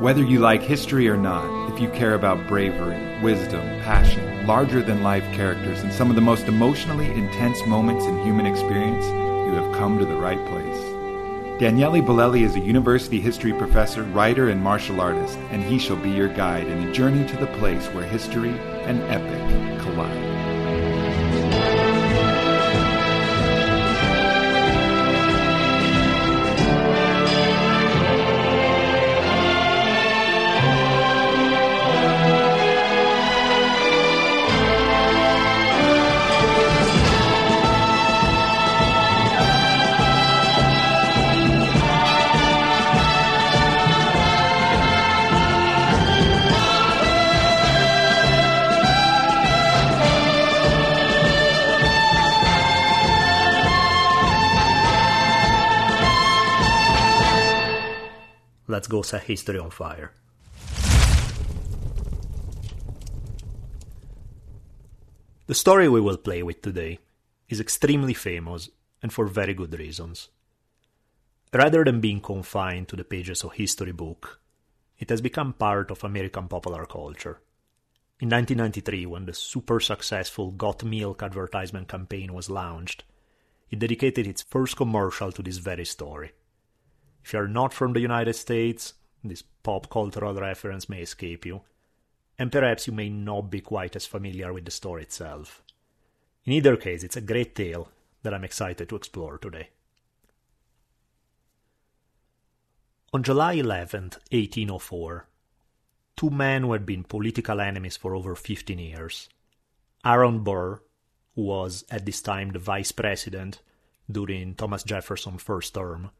Whether you like history or not, if you care about bravery, wisdom, passion, larger than life characters, and some of the most emotionally intense moments in human experience, you have come to the right place. Daniele Bolelli is a university history professor, writer, and martial artist, and he shall be your guide in a journey to the place where history and epic collide. Let's go set history on fire. The story we will play with today is extremely famous and for very good reasons. Rather than being confined to the pages of history book, it has become part of American popular culture. In 1993, when the super successful Got Milk advertisement campaign was launched, it dedicated its first commercial to this very story. If you are not from the United States, this pop cultural reference may escape you, and perhaps you may not be quite as familiar with the story itself. In either case, it's a great tale that I'm excited to explore today. On July 11, 1804, two men who had been political enemies for over 15 years, Aaron Burr, who was at this time the vice president during Thomas Jefferson's first term,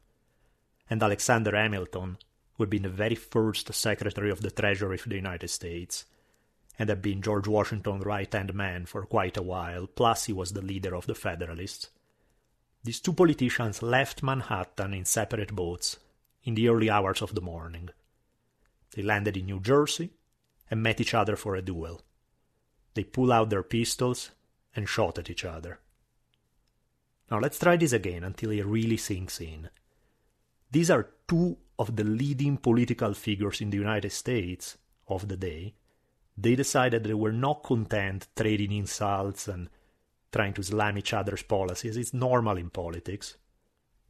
and Alexander Hamilton, who had been the very first Secretary of the Treasury of the United States, and had been George Washington's right hand man for quite a while, plus he was the leader of the Federalists. These two politicians left Manhattan in separate boats in the early hours of the morning. They landed in New Jersey and met each other for a duel. They pulled out their pistols and shot at each other. Now let's try this again until it really sinks in. These are two of the leading political figures in the United States of the day. They decided they were not content trading insults and trying to slam each other's policies. It's normal in politics.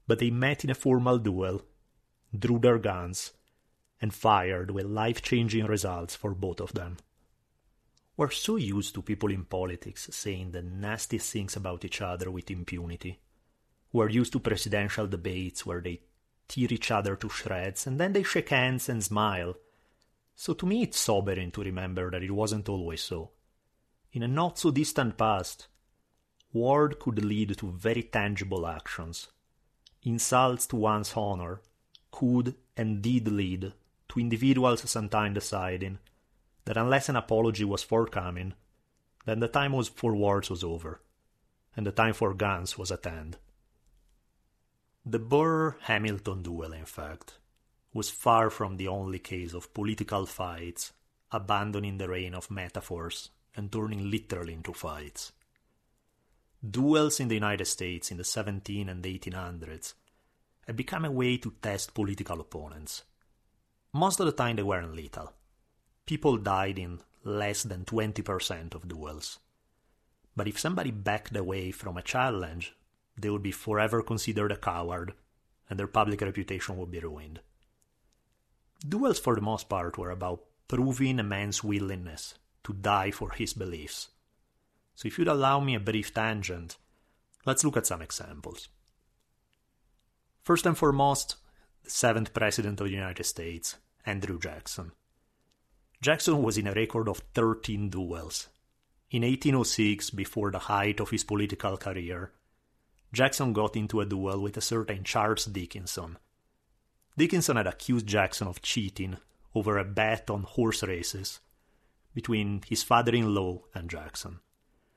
But they met in a formal duel, drew their guns, and fired with life changing results for both of them. We're so used to people in politics saying the nastiest things about each other with impunity. We're used to presidential debates where they tear each other to shreds, and then they shake hands and smile. So to me, it's sobering to remember that it wasn't always so. In a not so distant past, war could lead to very tangible actions. Insults to one's honor could and did lead to individuals sometimes deciding that unless an apology was forthcoming, then the time was for wars was over, and the time for guns was at hand. The Burr Hamilton duel, in fact, was far from the only case of political fights abandoning the reign of metaphors and turning literally into fights. Duels in the United States in the 17 and 1800s had become a way to test political opponents. Most of the time, they weren't lethal. People died in less than 20% of duels. But if somebody backed away from a challenge, they would be forever considered a coward, and their public reputation would be ruined. Duels, for the most part, were about proving a man's willingness to die for his beliefs. So, if you'd allow me a brief tangent, let's look at some examples. First and foremost, the seventh President of the United States, Andrew Jackson. Jackson was in a record of 13 duels. In 1806, before the height of his political career, Jackson got into a duel with a certain Charles Dickinson. Dickinson had accused Jackson of cheating over a bet on horse races between his father in law and Jackson.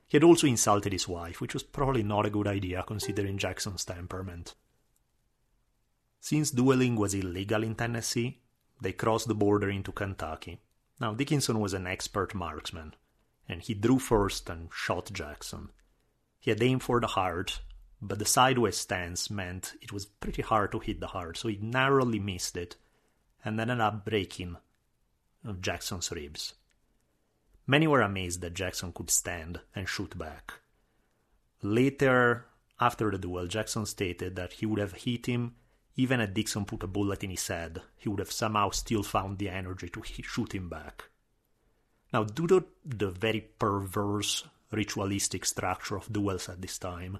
He had also insulted his wife, which was probably not a good idea considering Jackson's temperament. Since dueling was illegal in Tennessee, they crossed the border into Kentucky. Now, Dickinson was an expert marksman, and he drew first and shot Jackson. He had aimed for the heart, but the sideways stance meant it was pretty hard to hit the heart, so he narrowly missed it and ended up breaking Jackson's ribs. Many were amazed that Jackson could stand and shoot back. Later, after the duel, Jackson stated that he would have hit him even if Dickinson put a bullet in his head. He would have somehow still found the energy to shoot him back. Now, due to the very perverse ritualistic structure of duels at this time,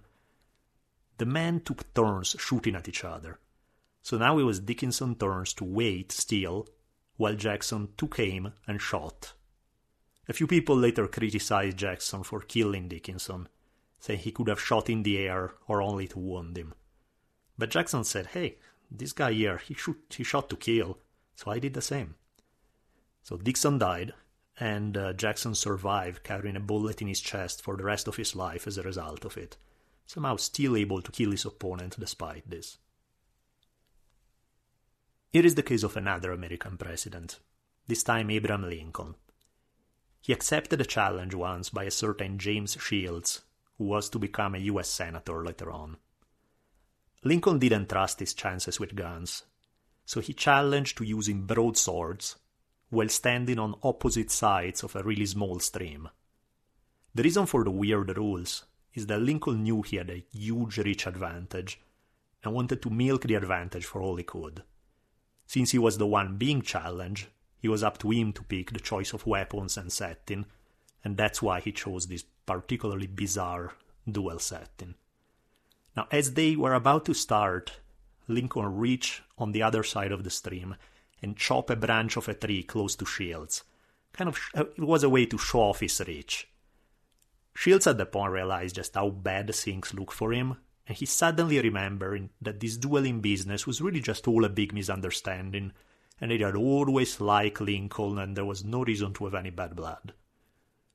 the men took turns shooting at each other. So now it was Dickinson's turns to wait still, while Jackson took aim and shot. A few people later criticized Jackson for killing Dickinson, saying he could have shot in the air or only to wound him. But Jackson said, hey, this guy here, he, shoot, he shot to kill, so I did the same. So Dickinson died, and uh, Jackson survived, carrying a bullet in his chest for the rest of his life as a result of it, somehow still able to kill his opponent despite this. Here is the case of another American president, this time Abraham Lincoln. He accepted a challenge once by a certain James Shields, who was to become a US Senator later on. Lincoln didn't trust his chances with guns, so he challenged to using broadswords while standing on opposite sides of a really small stream. The reason for the weird rules is that Lincoln knew he had a huge rich advantage and wanted to milk the advantage for all he could. Since he was the one being challenged, it was up to him to pick the choice of weapons and setting, and that's why he chose this particularly bizarre duel setting. Now, as they were about to start, Lincoln reached on the other side of the stream and chop a branch of a tree close to Shields. Kind of, uh, it was a way to show off his reach. Shields at the point realized just how bad things looked for him, and he suddenly remembered that this dueling business was really just all a big misunderstanding, and they had always liked Lincoln, and there was no reason to have any bad blood.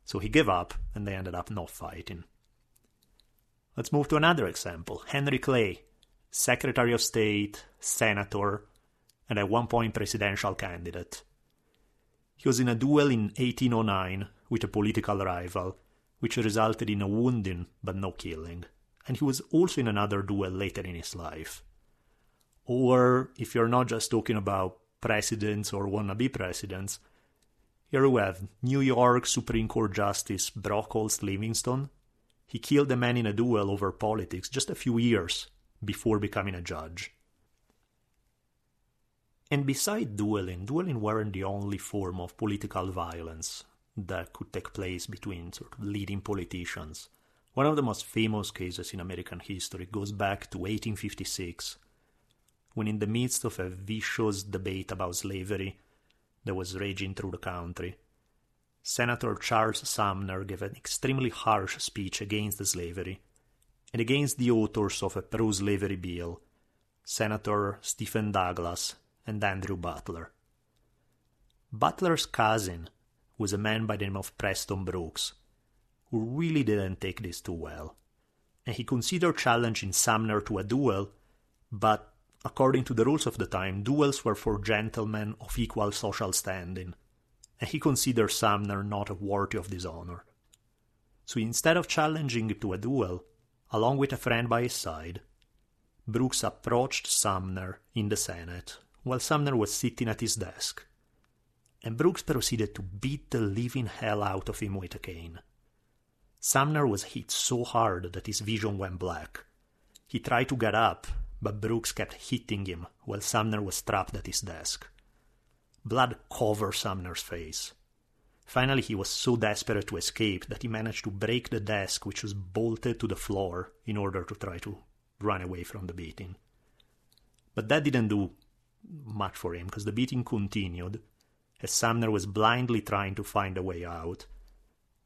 So he gave up, and they ended up not fighting. Let's move to another example Henry Clay, Secretary of State, Senator, and at one point presidential candidate. He was in a duel in 1809 with a political rival, which resulted in a wounding but no killing, and he was also in another duel later in his life. Or, if you're not just talking about presidents or wannabe presidents, here we have New York Supreme Court Justice Brockholst Livingston. He killed a man in a duel over politics just a few years before becoming a judge. And beside dueling, dueling weren't the only form of political violence that could take place between sort of leading politicians. One of the most famous cases in American history goes back to 1856, when, in the midst of a vicious debate about slavery that was raging through the country, Senator Charles Sumner gave an extremely harsh speech against slavery and against the authors of a pro slavery bill, Senator Stephen Douglas and Andrew Butler. Butler's cousin was a man by the name of Preston Brooks, who really didn't take this too well, and he considered challenging Sumner to a duel, but according to the rules of the time, duels were for gentlemen of equal social standing, and he considered Sumner not worthy of this honor. So instead of challenging him to a duel, along with a friend by his side, Brooks approached Sumner in the Senate while Sumner was sitting at his desk. And Brooks proceeded to beat the living hell out of him with a cane. Sumner was hit so hard that his vision went black. He tried to get up, but Brooks kept hitting him while Sumner was trapped at his desk. Blood covered Sumner's face. Finally, he was so desperate to escape that he managed to break the desk, which was bolted to the floor, in order to try to run away from the beating. But that didn't do much for him because the beating continued as Sumner was blindly trying to find a way out.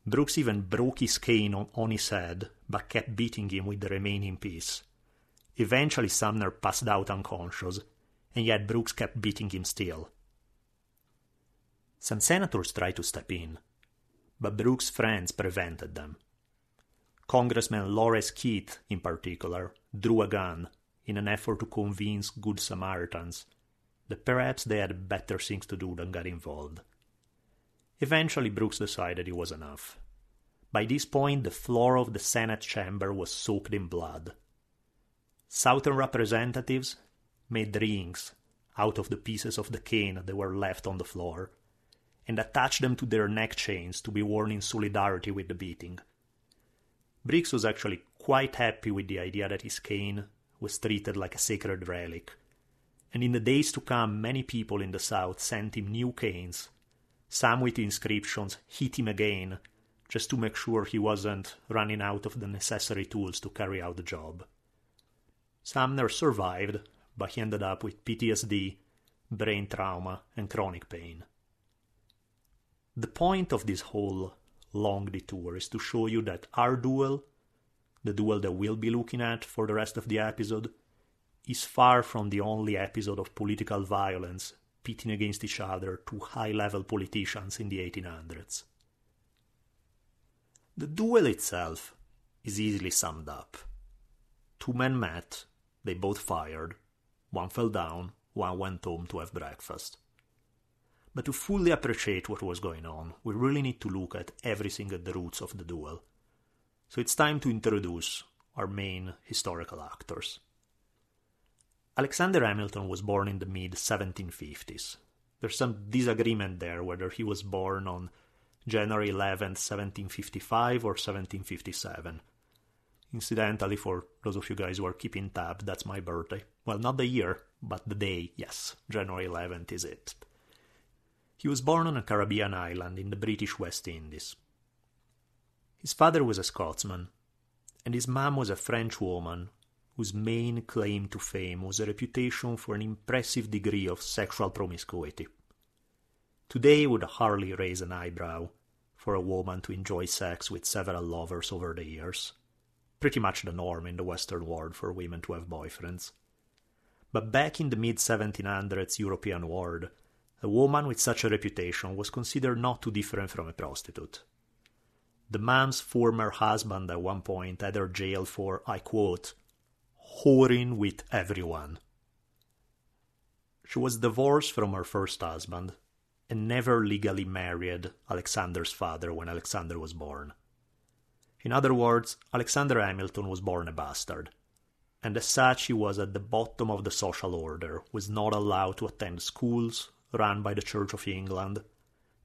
Brooks even broke his cane on, on his head, but kept beating him with the remaining piece. Eventually, Sumner passed out unconscious, and yet Brooks kept beating him still. Some senators tried to step in, but Brooks' friends prevented them. Congressman Lawrence Keitt, in particular, drew a gun in an effort to convince Good Samaritans that perhaps they had better things to do than get involved. Eventually, Brooks decided it was enough. By this point, the floor of the Senate chamber was soaked in blood. Southern representatives made rings out of the pieces of the cane that were left on the floor and attached them to their neck chains to be worn in solidarity with the beating. Briggs was actually quite happy with the idea that his cane was treated like a sacred relic, and in the days to come, many people in the South sent him new canes, some with inscriptions, hit him again, just to make sure he wasn't running out of the necessary tools to carry out the job. Sumner survived, but he ended up with PTSD, brain trauma, and chronic pain. The point of this whole long detour is to show you that our duel, the duel that we'll be looking at for the rest of the episode, is far from the only episode of political violence pitting against each other two high level politicians in the 1800s. The duel itself is easily summed up. Two men met, they both fired, one fell down, one went home to have breakfast. But to fully appreciate what was going on, we really need to look at everything at the roots of the duel. So it's time to introduce our main historical actors. Alexander Hamilton was born in the mid 1750s. There's some disagreement there whether he was born on January 11, 1755 or 1757. Incidentally, for those of you guys who are keeping tab, that's my birthday. Well, not the year, but the day, yes. January 11th is it. He was born on a Caribbean island in the British West Indies. His father was a Scotsman, and his mom was a French woman whose main claim to fame was a reputation for an impressive degree of sexual promiscuity. Today would hardly raise an eyebrow for a woman to enjoy sex with several lovers over the years. Pretty much the norm in the Western world for women to have boyfriends. But back in the mid 1700s European world, a woman with such a reputation was considered not too different from a prostitute. The man's former husband at one point had her jailed for, I quote, whoring with everyone. She was divorced from her first husband and never legally married Alexander's father when Alexander was born. In other words, Alexander Hamilton was born a bastard, and as such he was at the bottom of the social order, was not allowed to attend schools, run by the Church of England,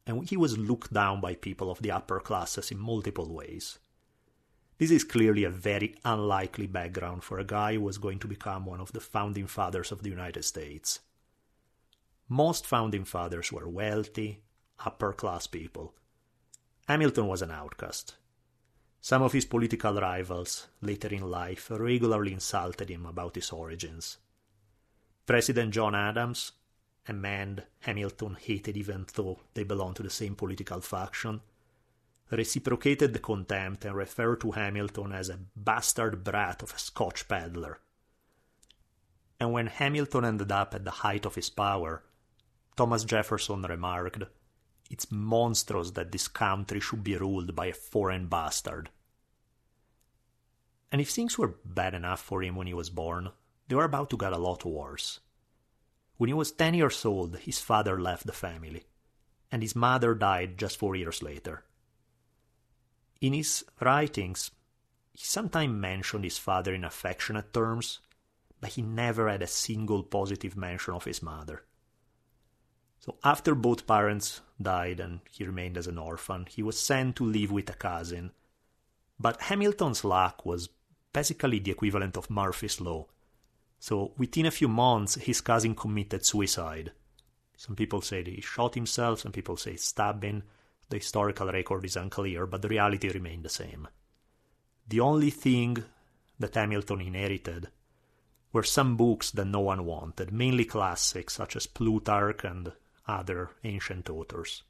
and he was looked down by people of the upper classes in multiple ways. This is clearly a very unlikely background for a guy who was going to become one of the founding fathers of the United States. Most founding fathers were wealthy, upper class people. Hamilton was an outcast. Some of his political rivals, later in life, regularly insulted him about his origins. President John Adams a man Hamilton hated even though they belonged to the same political faction, reciprocated the contempt and referred to Hamilton as a bastard brat of a Scotch peddler. And when Hamilton ended up at the height of his power, Thomas Jefferson remarked, It's monstrous that this country should be ruled by a foreign bastard. And if things were bad enough for him when he was born, they were about to get a lot worse. When he was 10 years old, his father left the family, and his mother died just four years later. In his writings, he sometimes mentioned his father in affectionate terms, but he never had a single positive mention of his mother. So, after both parents died and he remained as an orphan, he was sent to live with a cousin. But Hamilton's luck was basically the equivalent of Murphy's Law so within a few months, his cousin committed suicide. Some people say he shot himself, some people say stabbing. The historical record is unclear, but the reality remained the same. The only thing that Hamilton inherited were some books that no one wanted, mainly classics such as Plutarch and other ancient authors.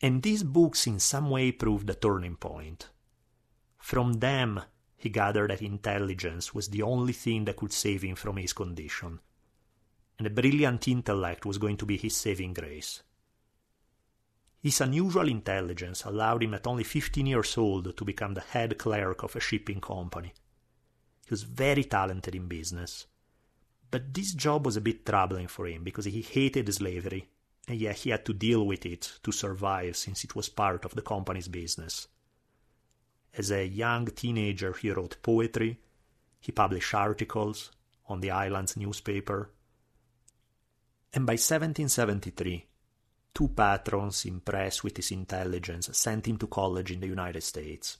And these books in some way proved the turning point. From them, he gathered that intelligence was the only thing that could save him from his condition, and a brilliant intellect was going to be his saving grace. His unusual intelligence allowed him at only 15 years old to become the head clerk of a shipping company. He was very talented in business. But this job was a bit troubling for him because he hated slavery, and yet he had to deal with it to survive since it was part of the company's business. As a young teenager, he wrote poetry, he published articles on the island's newspaper, And by 1773, two patrons impressed with his intelligence sent him to college in the United States.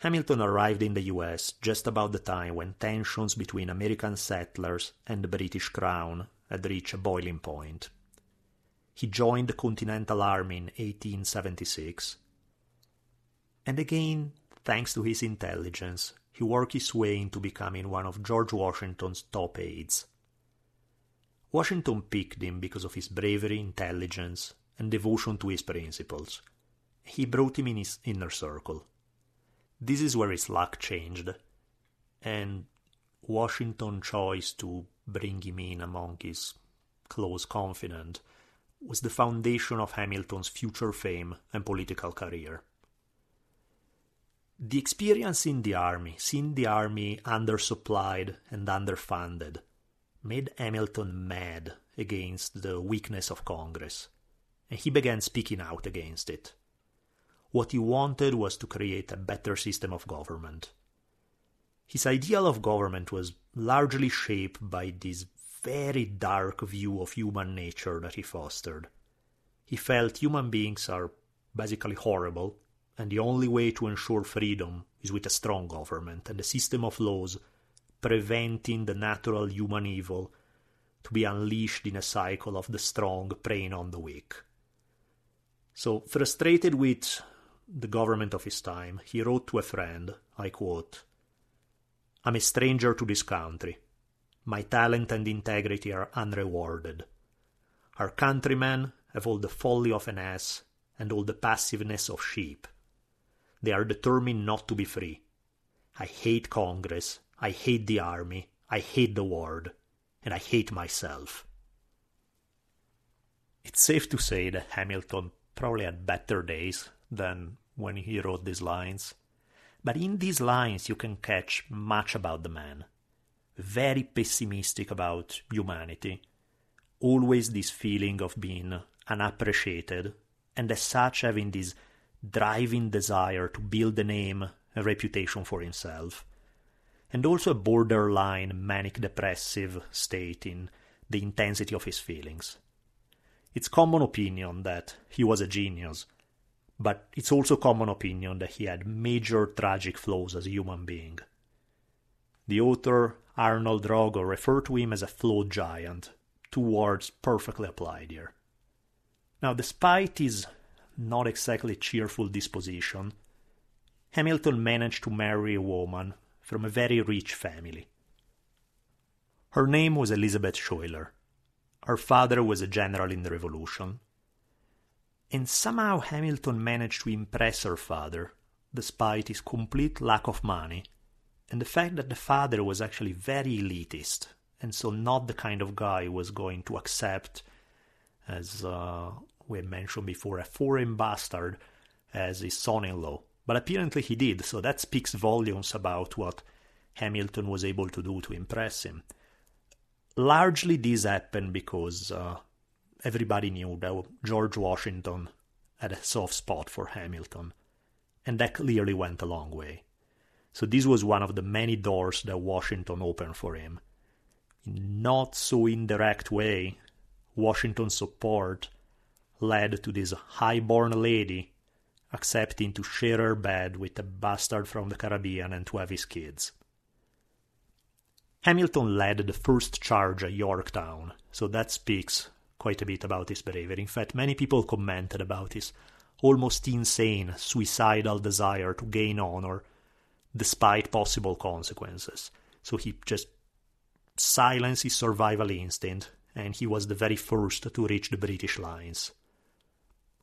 Hamilton arrived in the US just about the time when tensions between American settlers and the British Crown had reached a boiling point. He joined the Continental Army in 1876. And again, thanks to his intelligence, he worked his way into becoming one of George Washington's top aides. Washington picked him because of his bravery, intelligence, and devotion to his principles. He brought him in his inner circle. This is where his luck changed, and Washington's choice to bring him in among his close confidant was the foundation of Hamilton's future fame and political career. The experience in the army, seeing the army undersupplied and underfunded, made Hamilton mad against the weakness of Congress, and he began speaking out against it. What he wanted was to create a better system of government. His ideal of government was largely shaped by this very dark view of human nature that he fostered. He felt human beings are basically horrible, and the only way to ensure freedom is with a strong government and a system of laws preventing the natural human evil to be unleashed in a cycle of the strong preying on the weak. So, frustrated with the government of his time, he wrote to a friend, I quote, I'm a stranger to this country. My talent and integrity are unrewarded. Our countrymen have all the folly of an ass and all the passiveness of sheep. They are determined not to be free. I hate Congress, I hate the army, I hate the world, and I hate myself. It's safe to say that Hamilton probably had better days than when he wrote these lines. But in these lines, you can catch much about the man. Very pessimistic about humanity. Always this feeling of being unappreciated, and as such having this driving desire to build a name, a reputation for himself. And also a borderline manic depressive state in the intensity of his feelings. It's common opinion that he was a genius, but it's also common opinion that he had major tragic flaws as a human being. The author Arnold Rogow referred to him as a flawed giant, two words perfectly applied here. Now, despite his not exactly cheerful disposition, Hamilton managed to marry a woman from a very rich family. Her name was Elizabeth Schuyler. Her father was a general in the Revolution, and somehow Hamilton managed to impress her father, despite his complete lack of money, and the fact that the father was actually very elitist, and so not the kind of guy who was going to accept, as uh, we mentioned before, a foreign bastard as his son in law. But apparently he did, so that speaks volumes about what Hamilton was able to do to impress him. Largely this happened because uh, everybody knew that George Washington had a soft spot for Hamilton, and that clearly went a long way. So this was one of the many doors that Washington opened for him. In not so indirect way, Washington's support led to this high-born lady accepting to share her bed with a bastard from the Caribbean and to have his kids. Hamilton led the first charge at Yorktown, so that speaks quite a bit about his bravery. In fact, many people commented about his almost insane, suicidal desire to gain honor despite possible consequences. So he just silenced his survival instinct, and he was the very first to reach the British lines.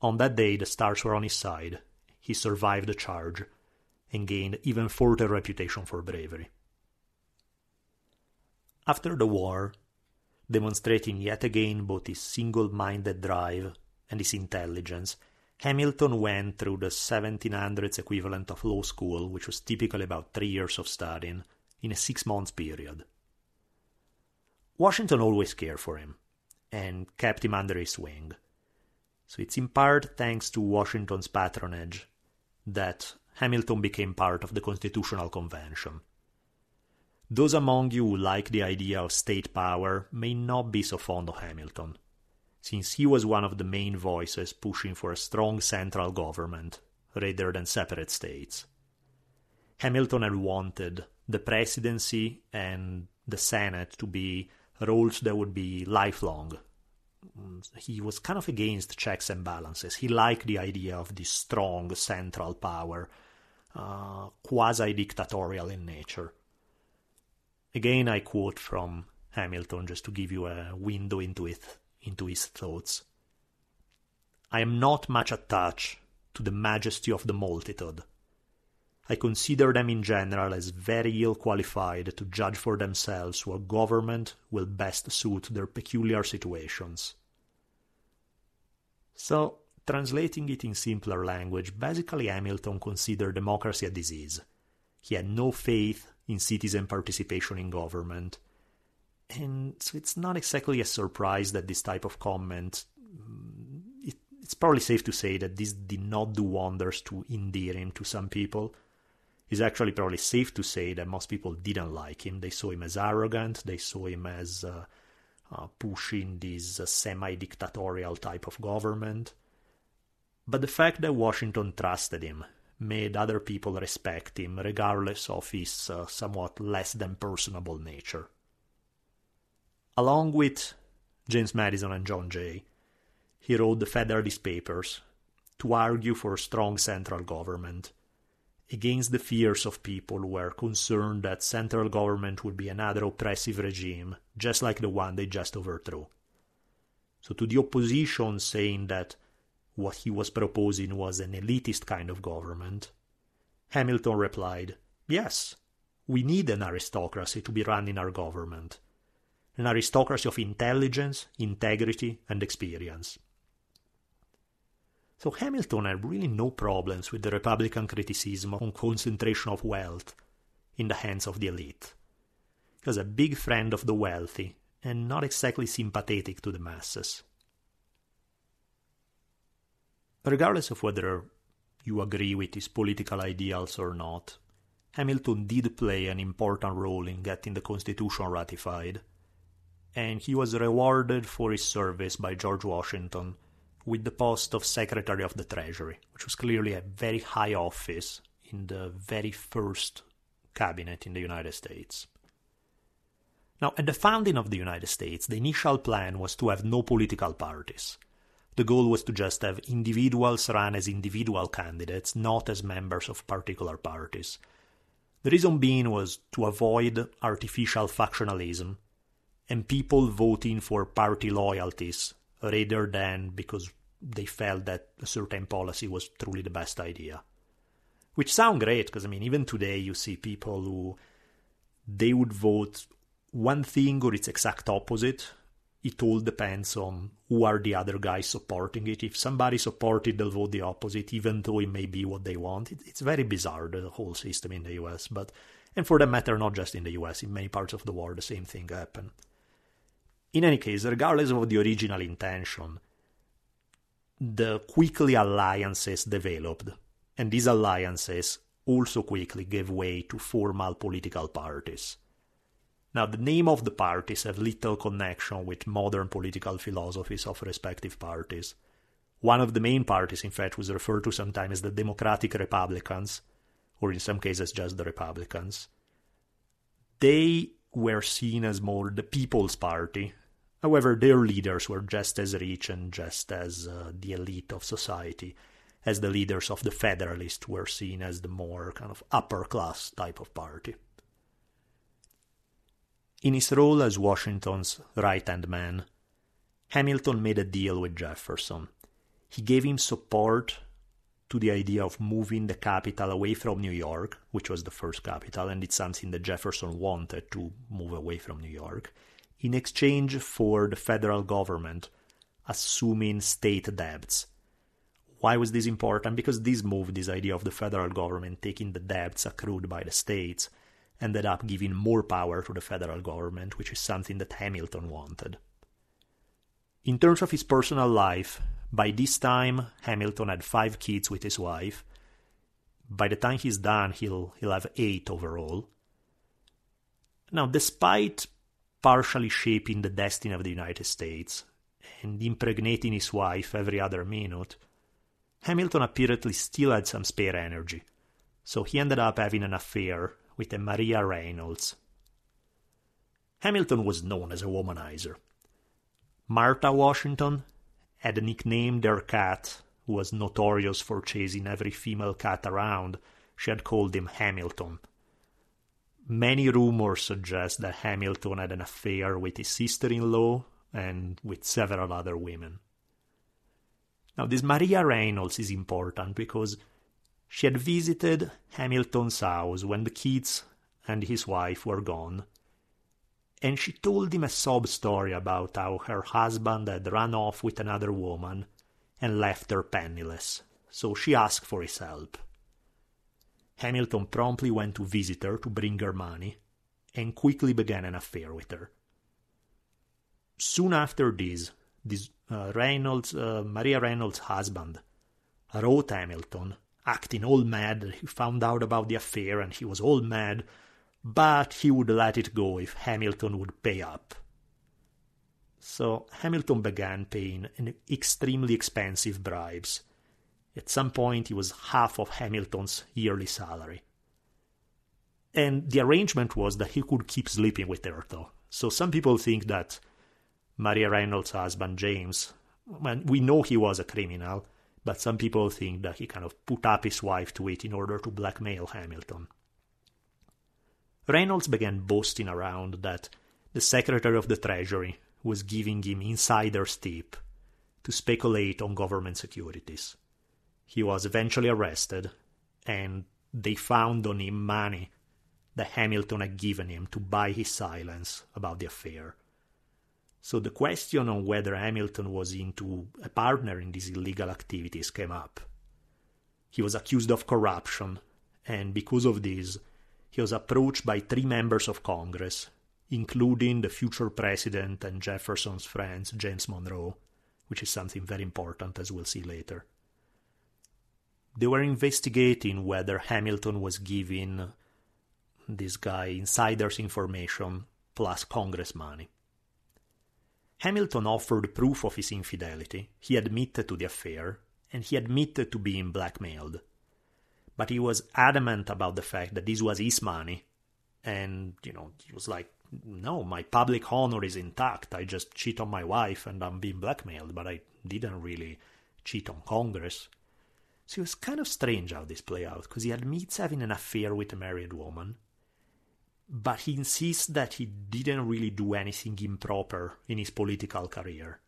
On that day, the stars were on his side. He survived the charge and gained even further reputation for bravery. After the war, demonstrating yet again both his single minded drive and his intelligence, Hamilton went through the 1700s equivalent of law school, which was typically about three years of studying, in a six month period. Washington always cared for him and kept him under his wing. So it's in part thanks to Washington's patronage that Hamilton became part of the Constitutional Convention. Those among you who like the idea of state power may not be so fond of Hamilton, since he was one of the main voices pushing for a strong central government rather than separate states. Hamilton had wanted the presidency and the Senate to be roles that would be lifelong. He was kind of against checks and balances. He liked the idea of this strong central power, uh, quasi dictatorial in nature. Again, I quote from Hamilton just to give you a window into it, into his thoughts. I am not much attached to the majesty of the multitude I consider them in general as very ill qualified to judge for themselves what government will best suit their peculiar situations. So, translating it in simpler language, basically Hamilton considered democracy a disease. He had no faith in citizen participation in government. And so it's not exactly a surprise that this type of comment mm, it, it's probably safe to say that this did not do wonders to endear him to some people it's actually probably safe to say that most people didn't like him. They saw him as arrogant, they saw him as uh, uh, pushing this uh, semi dictatorial type of government. But the fact that Washington trusted him made other people respect him, regardless of his uh, somewhat less than personable nature. Along with James Madison and John Jay, he wrote the Federalist Papers to argue for a strong central government against the fears of people who were concerned that central government would be another oppressive regime, just like the one they just overthrew. So, to the opposition saying that what he was proposing was an elitist kind of government, Hamilton replied, Yes, we need an aristocracy to be running our government, an aristocracy of intelligence, integrity, and experience. So Hamilton had really no problems with the Republican criticism on concentration of wealth in the hands of the elite. He was a big friend of the wealthy and not exactly sympathetic to the masses. Regardless of whether you agree with his political ideals or not, Hamilton did play an important role in getting the Constitution ratified, and he was rewarded for his service by George Washington with the post of Secretary of the Treasury, which was clearly a very high office in the very first cabinet in the United States. Now, at the founding of the United States, the initial plan was to have no political parties. The goal was to just have individuals run as individual candidates, not as members of particular parties. The reason being was to avoid artificial factionalism and people voting for party loyalties rather than because they felt that a certain policy was truly the best idea. Which sound great because I mean even today you see people who they would vote one thing or its exact opposite. It all depends on who are the other guys supporting it. If somebody supported, they'll vote the opposite, even though it may be what they want. It, it's very bizarre the whole system in the US, but and for that matter, not just in the US, in many parts of the world, the same thing happened. In any case, regardless of the original intention, the quickly alliances developed, and these alliances also quickly gave way to formal political parties. Now, the name of the parties have little connection with modern political philosophies of respective parties. One of the main parties, in fact, was referred to sometimes as the Democratic Republicans, or in some cases just the Republicans. They were seen as more the People's Party, However, their leaders were just as rich and just as uh, the elite of society as the leaders of the Federalists were seen as the more kind of upper class type of party. In his role as Washington's right hand man, Hamilton made a deal with Jefferson. He gave him support to the idea of moving the capital away from New York, which was the first capital, and it's something that Jefferson wanted to move away from New York in exchange for the federal government assuming state debts. Why was this important? Because this move, this idea of the federal government taking the debts accrued by the states, ended up giving more power to the federal government, which is something that Hamilton wanted. In terms of his personal life, by this time Hamilton had five kids with his wife. By the time he's done, he'll he'll have eight overall. Now, despite partially shaping the destiny of the United States and impregnating his wife every other minute, Hamilton apparently still had some spare energy, so he ended up having an affair with a Maria Reynolds. Hamilton was known as a womanizer. Martha Washington had nicknamed their cat, who was notorious for chasing every female cat around. She had called him Hamilton. Many rumors suggest that Hamilton had an affair with his sister in law and with several other women. Now, this Maria Reynolds is important because she had visited Hamilton's house when the kids and his wife were gone, and she told him a sob story about how her husband had run off with another woman and left her penniless, so she asked for his help. Hamilton promptly went to visit her to bring her money and quickly began an affair with her. Soon after this, this uh, Reynolds, uh, Maria Reynolds' husband, wrote Hamilton, acting all mad. He found out about the affair and he was all mad, but he would let it go if Hamilton would pay up. So Hamilton began paying extremely expensive bribes at some point, it was half of Hamilton's yearly salary. And the arrangement was that he could keep sleeping with though. So some people think that Maria Reynolds' husband, James, we know he was a criminal, but some people think that he kind of put up his wife to it in order to blackmail Hamilton. Reynolds began boasting around that the Secretary of the Treasury was giving him insider's tip to speculate on government securities. He was eventually arrested, and they found on him money that Hamilton had given him to buy his silence about the affair. So the question on whether Hamilton was into a partner in these illegal activities came up. He was accused of corruption, and because of this, he was approached by three members of Congress, including the future president and Jefferson's friend James Monroe, which is something very important as we'll see later they were investigating whether Hamilton was giving this guy insiders information plus Congress money. Hamilton offered proof of his infidelity. He admitted to the affair, and he admitted to being blackmailed. But he was adamant about the fact that this was his money, and, you know, he was like, no, my public honor is intact. I just cheat on my wife and I'm being blackmailed, but I didn't really cheat on Congress. So it was kind of strange how this played out, because he admits having an affair with a married woman, but he insists that he didn't really do anything improper in his political career.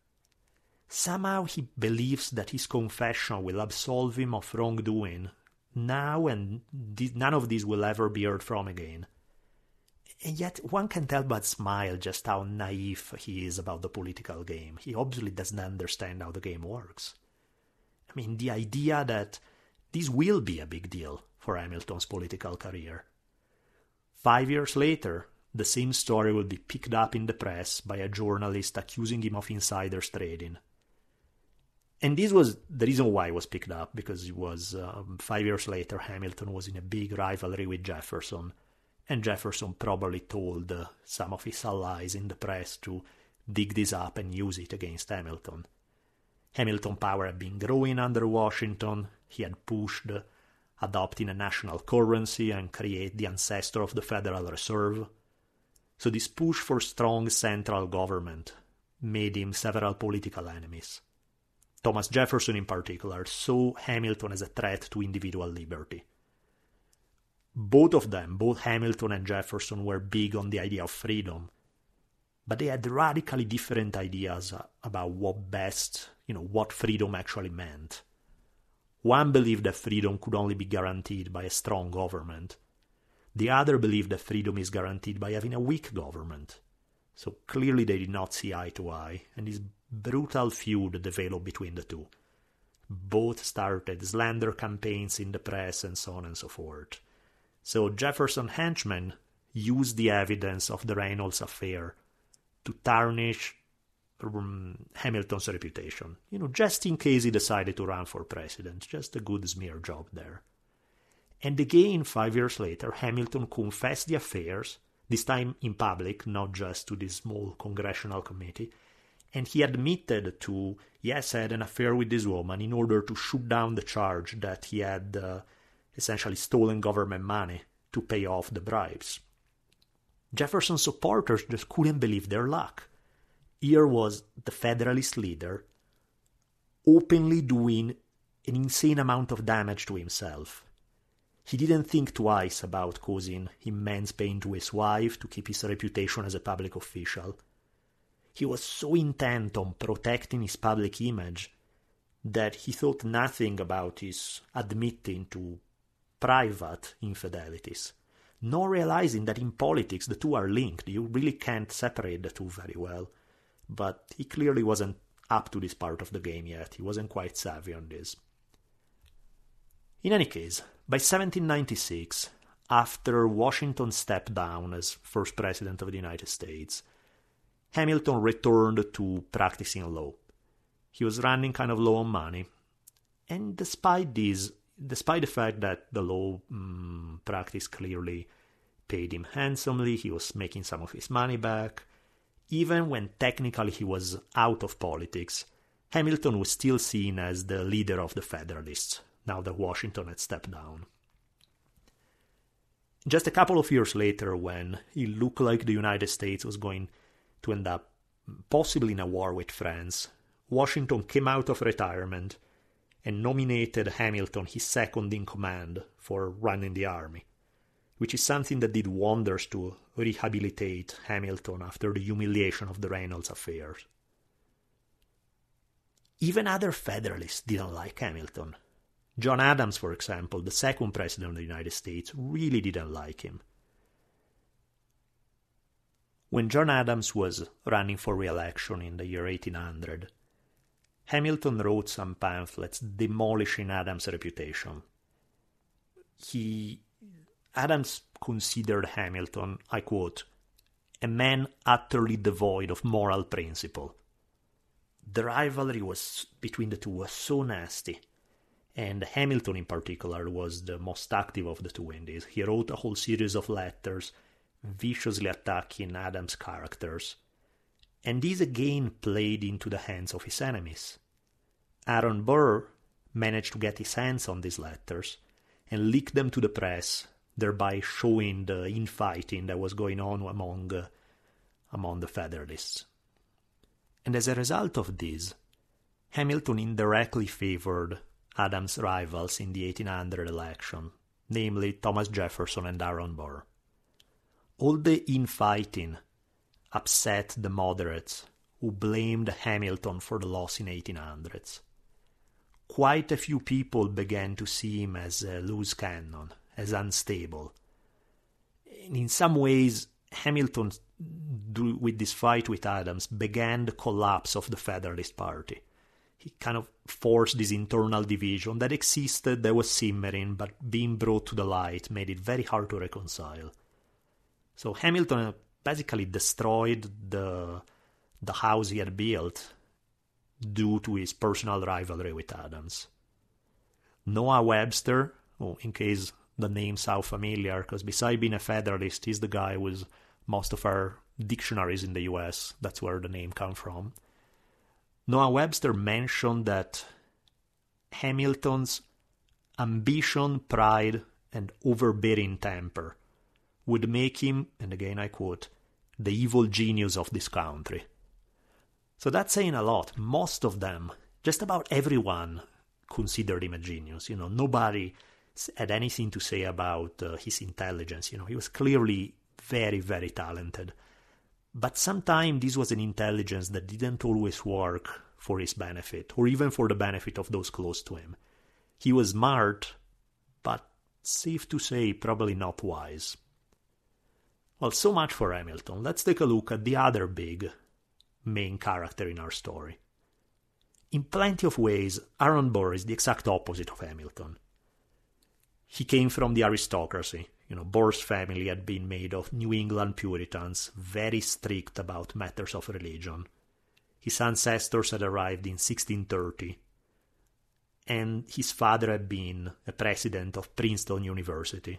Somehow he believes that his confession will absolve him of wrongdoing now and none of this will ever be heard from again. And yet one can't help but smile just how naive he is about the political game. He obviously doesn't understand how the game works. I mean, the idea that this will be a big deal for Hamilton's political career. Five years later, the same story will be picked up in the press by a journalist accusing him of insiders trading. And this was the reason why it was picked up, because it was um, five years later, Hamilton was in a big rivalry with Jefferson, and Jefferson probably told uh, some of his allies in the press to dig this up and use it against Hamilton. Hamilton power had been growing under Washington. He had pushed adopting a national currency and create the ancestor of the Federal Reserve. So this push for strong central government made him several political enemies. Thomas Jefferson in particular saw Hamilton as a threat to individual liberty. Both of them, both Hamilton and Jefferson, were big on the idea of freedom, but they had radically different ideas about what best you know, what freedom actually meant. One believed that freedom could only be guaranteed by a strong government. The other believed that freedom is guaranteed by having a weak government. So clearly they did not see eye to eye, and this brutal feud developed between the two. Both started slander campaigns in the press and so on and so forth. So Jefferson henchmen used the evidence of the Reynolds affair to tarnish Hamilton's reputation. You know, just in case he decided to run for president, just a good smear job there. And again, five years later, Hamilton confessed the affairs, this time in public, not just to this small congressional committee. And he admitted to, yes, I had an affair with this woman in order to shoot down the charge that he had uh, essentially stolen government money to pay off the bribes. Jefferson's supporters just couldn't believe their luck. Here was the Federalist leader openly doing an insane amount of damage to himself. He didn't think twice about causing immense pain to his wife to keep his reputation as a public official. He was so intent on protecting his public image that he thought nothing about his admitting to private infidelities, nor realizing that in politics the two are linked. You really can't separate the two very well. But he clearly wasn't up to this part of the game yet. He wasn't quite savvy on this. In any case, by 1796, after Washington stepped down as first president of the United States, Hamilton returned to practicing law. He was running kind of low on money, and despite this, despite the fact that the law um, practice clearly paid him handsomely, he was making some of his money back. Even when technically he was out of politics, Hamilton was still seen as the leader of the Federalists, now that Washington had stepped down. Just a couple of years later, when it looked like the United States was going to end up possibly in a war with France, Washington came out of retirement and nominated Hamilton his second in command for running the army, which is something that did wonders to rehabilitate Hamilton after the humiliation of the Reynolds affairs. Even other Federalists didn't like Hamilton. John Adams, for example, the second president of the United States, really didn't like him. When John Adams was running for re election in the year 1800, Hamilton wrote some pamphlets demolishing Adams' reputation. He Adams considered Hamilton, I quote, a man utterly devoid of moral principle. The rivalry was between the two was so nasty and Hamilton in particular was the most active of the two in this. He wrote a whole series of letters viciously attacking Adams' characters, and these again played into the hands of his enemies. Aaron Burr managed to get his hands on these letters and leak them to the press, thereby showing the infighting that was going on among, uh, among the Federalists. And as a result of this, Hamilton indirectly favored Adams' rivals in the 1800 election, namely Thomas Jefferson and Aaron Burr. All the infighting upset the moderates who blamed Hamilton for the loss in 1800s. Quite a few people began to see him as a loose cannon, as unstable. And in some ways, Hamilton, with this fight with Adams, began the collapse of the Federalist Party he kind of forced this internal division that existed, that was simmering, but being brought to the light made it very hard to reconcile. So Hamilton basically destroyed the the house he had built due to his personal rivalry with Adams. Noah Webster, oh, in case the name sounds familiar, because beside being a Federalist, he's the guy with most of our dictionaries in the US. That's where the name comes from. Noah Webster mentioned that Hamilton's ambition, pride, and overbearing temper would make him, and again I quote, the evil genius of this country. So that's saying a lot. Most of them, just about everyone, considered him a genius. You know, nobody had anything to say about uh, his intelligence. You know, he was clearly very, very talented. But sometimes this was an intelligence that didn't always work for his benefit, or even for the benefit of those close to him. He was smart, but safe to say, probably not wise. Well, so much for Hamilton. Let's take a look at the other big main character in our story. In plenty of ways, Aaron Burr is the exact opposite of Hamilton. He came from the aristocracy, you know, Burr's family had been made of New England Puritans, very strict about matters of religion. His ancestors had arrived in 1630, and his father had been a president of Princeton University.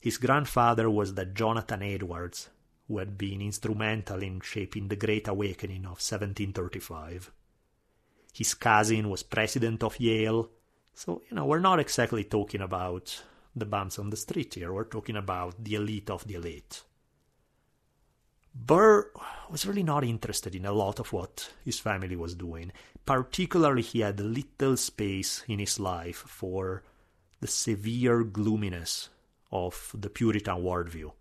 His grandfather was that Jonathan Edwards, who had been instrumental in shaping the Great Awakening of 1735. His cousin was president of Yale, so, you know, we're not exactly talking about the bums on the street here, we're talking about the elite of the elite. Burr was really not interested in a lot of what his family was doing. Particularly, he had little space in his life for the severe gloominess of the Puritan worldview.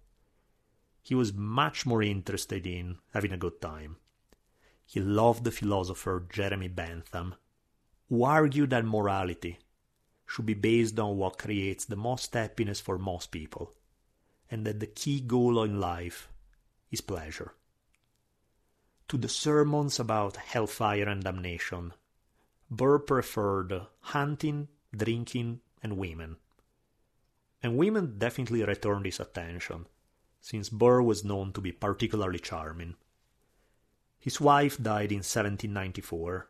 He was much more interested in having a good time. He loved the philosopher Jeremy Bentham, who argued that morality should be based on what creates the most happiness for most people, and that the key goal in life is pleasure. To the sermons about hellfire and damnation, Burr preferred hunting, drinking, and women. And women definitely returned his attention, since Burr was known to be particularly charming. His wife died in 1794,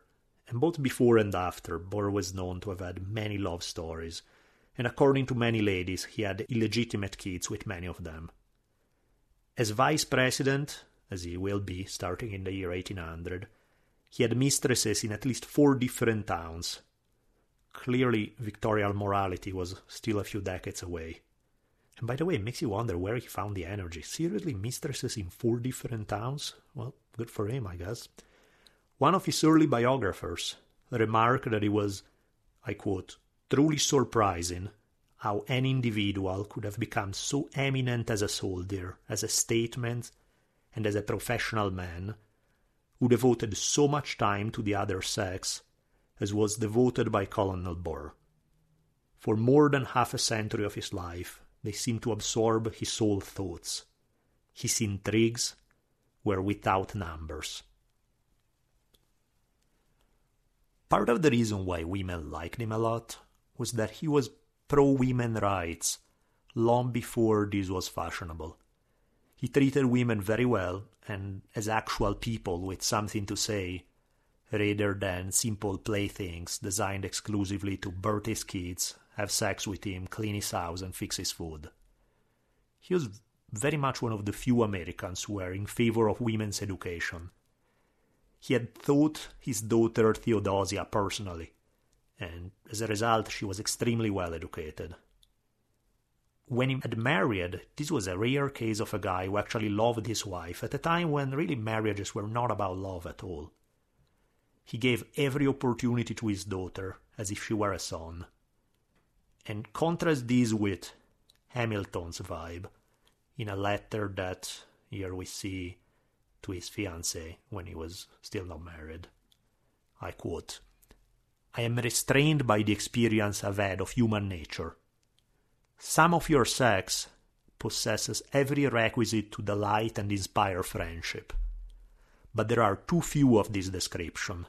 and both before and after, Burr was known to have had many love stories, and according to many ladies, he had illegitimate kids with many of them. As vice president, as he will be starting in the year 1800, he had mistresses in at least four different towns. Clearly, Victorian morality was still a few decades away. And by the way, it makes you wonder where he found the energy. Seriously, mistresses in four different towns? Well, good for him, I guess. One of his early biographers remarked that it was, I quote, truly surprising how any individual could have become so eminent as a soldier, as a statesman, and as a professional man, who devoted so much time to the other sex as was devoted by Colonel Burr. For more than half a century of his life, they seemed to absorb his sole thoughts. His intrigues were without numbers. Part of the reason why women liked him a lot was that he was pro women rights long before this was fashionable. He treated women very well and as actual people with something to say, rather than simple playthings designed exclusively to birth his kids, have sex with him, clean his house, and fix his food. He was very much one of the few Americans who were in favor of women's education. He had taught his daughter Theodosia personally, and as a result, she was extremely well educated. When he had married, this was a rare case of a guy who actually loved his wife at a time when really marriages were not about love at all. He gave every opportunity to his daughter as if she were a son. And contrast this with Hamilton's vibe in a letter that here we see to his fiancée when he was still not married. I quote I am restrained by the experience I've had of human nature. Some of your sex possesses every requisite to delight and inspire friendship, but there are too few of this description.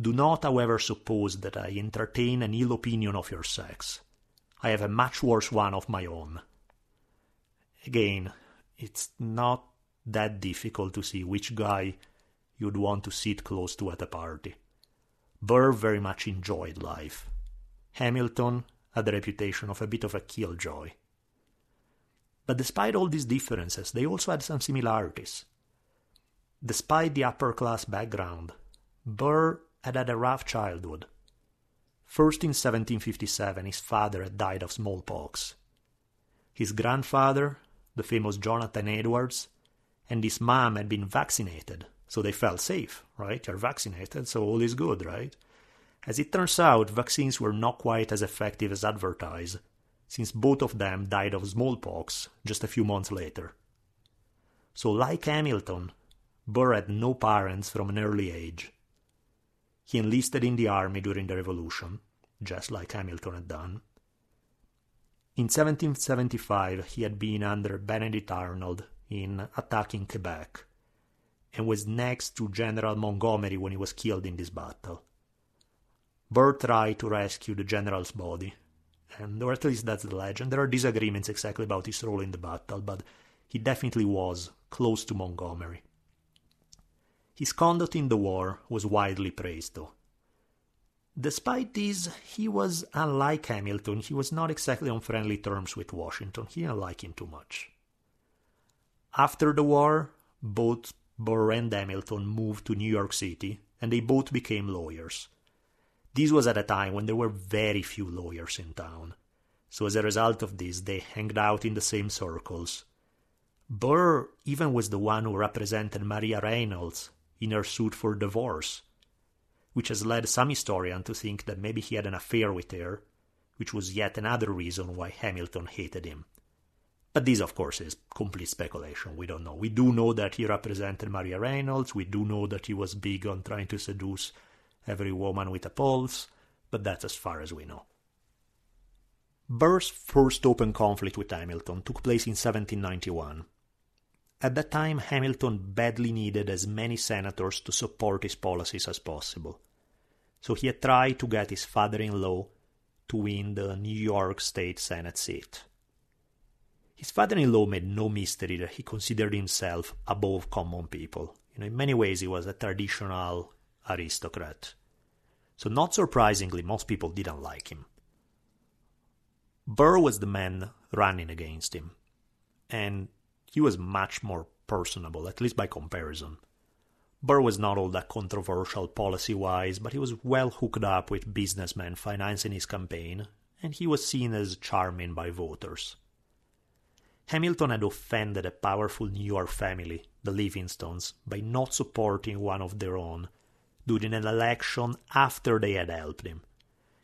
Do not, however, suppose that I entertain an ill opinion of your sex. I have a much worse one of my own. Again, it's not that difficult to see which guy you'd want to sit close to at a party. Burr very much enjoyed life. Hamilton had the reputation of a bit of a killjoy. But despite all these differences, they also had some similarities. Despite the upper class background, Burr had had a rough childhood. First in 1757, his father had died of smallpox. His grandfather, the famous Jonathan Edwards, and his mom had been vaccinated so they felt safe, right? You're vaccinated, so all is good, right? As it turns out, vaccines were not quite as effective as advertised, since both of them died of smallpox just a few months later. So, like Hamilton, Burr had no parents from an early age. He enlisted in the army during the Revolution, just like Hamilton had done. In 1775, he had been under Benedict Arnold in attacking Quebec and was next to General Montgomery when he was killed in this battle. Burr tried to rescue the general's body, and or at least that's the legend. There are disagreements exactly about his role in the battle, but he definitely was close to Montgomery. His conduct in the war was widely praised, though. Despite this, he was, unlike Hamilton, he was not exactly on friendly terms with Washington. He didn't like him too much. After the war, both Burr and Hamilton moved to New York City, and they both became lawyers. This was at a time when there were very few lawyers in town. So as a result of this, they hanged out in the same circles. Burr even was the one who represented Maria Reynolds in her suit for divorce, which has led some historians to think that maybe he had an affair with her, which was yet another reason why Hamilton hated him. But this, of course, is complete speculation. We don't know. We do know that he represented Maria Reynolds. We do know that he was big on trying to seduce every woman with a pulse, but that's as far as we know. Burr's first open conflict with Hamilton took place in 1791. At that time, Hamilton badly needed as many senators to support his policies as possible so he had tried to get his father in law to win the New York State Senate seat. His father in law made no mystery that he considered himself above common people. You know, in many ways, he was a traditional aristocrat. So, not surprisingly, most people didn't like him. Burr was the man running against him, and he was much more personable, at least by comparison. Burr was not all that controversial policy wise, but he was well hooked up with businessmen financing his campaign, and he was seen as charming by voters. Hamilton had offended a powerful New York family, the Livingstons, by not supporting one of their own during an election after they had helped him.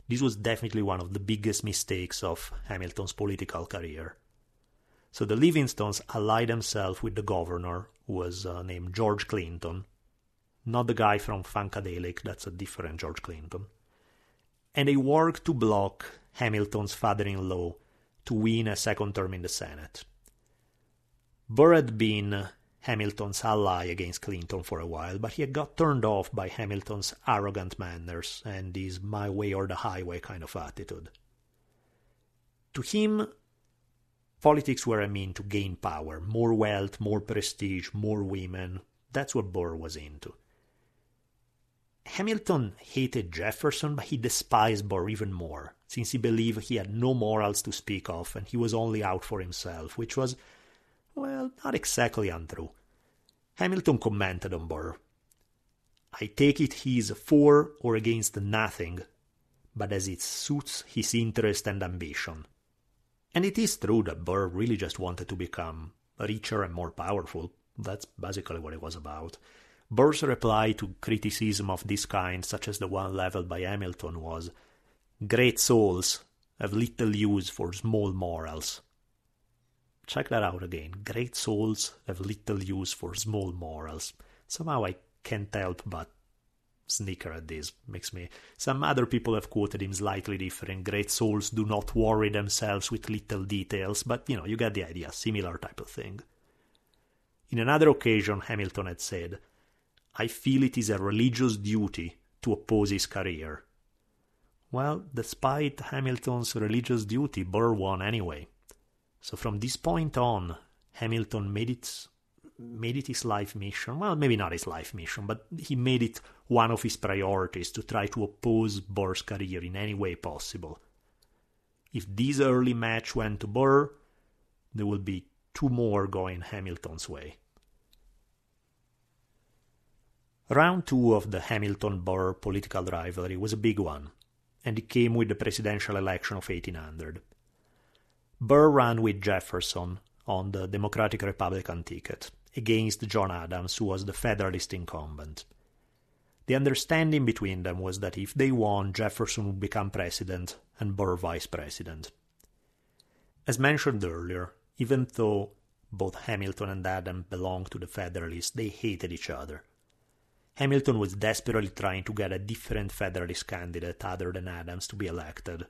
This was definitely one of the biggest mistakes of Hamilton's political career. So the Livingstons allied themselves with the governor, who was uh, named George Clinton, not the guy from Funkadelic, that's a different George Clinton. And they worked to block Hamilton's father in law to win a second term in the Senate. Burr had been Hamilton's ally against Clinton for a while, but he had got turned off by Hamilton's arrogant manners and his my way or the highway kind of attitude. To him, politics were a mean to gain power, more wealth, more prestige, more women. That's what Burr was into. Hamilton hated Jefferson, but he despised Burr even more, since he believed he had no morals to speak of and he was only out for himself, which was, well, not exactly untrue. Hamilton commented on Burr. I take it he is for or against nothing, but as it suits his interest and ambition. And it is true that Burr really just wanted to become richer and more powerful. That's basically what it was about. Burr's reply to criticism of this kind, such as the one leveled by Hamilton, was Great souls have little use for small morals. Check that out again. Great souls have little use for small morals. Somehow I can't help but snicker at this. Makes me. Some other people have quoted him slightly different. Great souls do not worry themselves with little details, but you know, you get the idea. Similar type of thing. In another occasion, Hamilton had said, I feel it is a religious duty to oppose his career. Well, despite Hamilton's religious duty, Burr won anyway. So from this point on, Hamilton made it made it his life mission. Well, maybe not his life mission, but he made it one of his priorities to try to oppose Burr's career in any way possible. If this early match went to Burr, there will be two more going Hamilton's way. Round two of the Hamilton Burr political rivalry was a big one, and it came with the presidential election of 1800. Burr ran with Jefferson on the Democratic Republican ticket against John Adams, who was the Federalist incumbent. The understanding between them was that if they won, Jefferson would become president and Burr vice president. As mentioned earlier, even though both Hamilton and Adams belonged to the Federalists, they hated each other. Hamilton was desperately trying to get a different Federalist candidate other than Adams to be elected.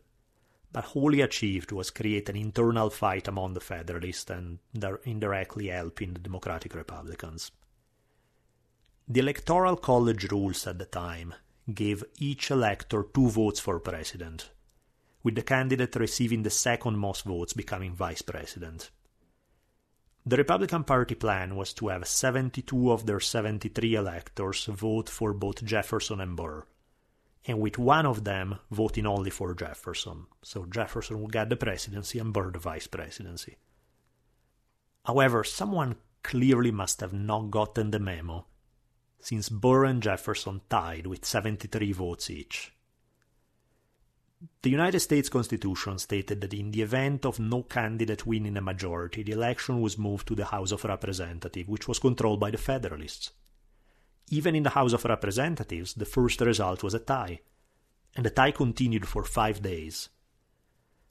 But he achieved was create an internal fight among the Federalists and indirectly helping the Democratic Republicans. The Electoral College rules at the time gave each elector two votes for president, with the candidate receiving the second most votes becoming vice president. The Republican Party plan was to have 72 of their 73 electors vote for both Jefferson and Burr. And with one of them voting only for Jefferson. So Jefferson would get the presidency and Burr the vice presidency. However, someone clearly must have not gotten the memo, since Burr and Jefferson tied with 73 votes each. The United States Constitution stated that in the event of no candidate winning a majority, the election was moved to the House of Representatives, which was controlled by the Federalists. Even in the House of Representatives, the first result was a tie, and the tie continued for five days.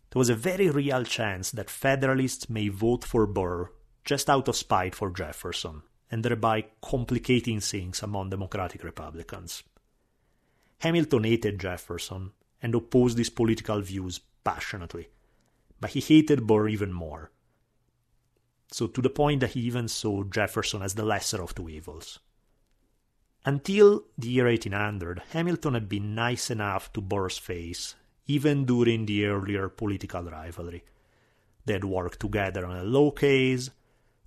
There was a very real chance that Federalists may vote for Burr just out of spite for Jefferson, and thereby complicating things among Democratic Republicans. Hamilton hated Jefferson and opposed his political views passionately, but he hated Burr even more. So, to the point that he even saw Jefferson as the lesser of two evils. Until the year 1800, Hamilton had been nice enough to Burr's face, even during the earlier political rivalry. They had worked together on a law case,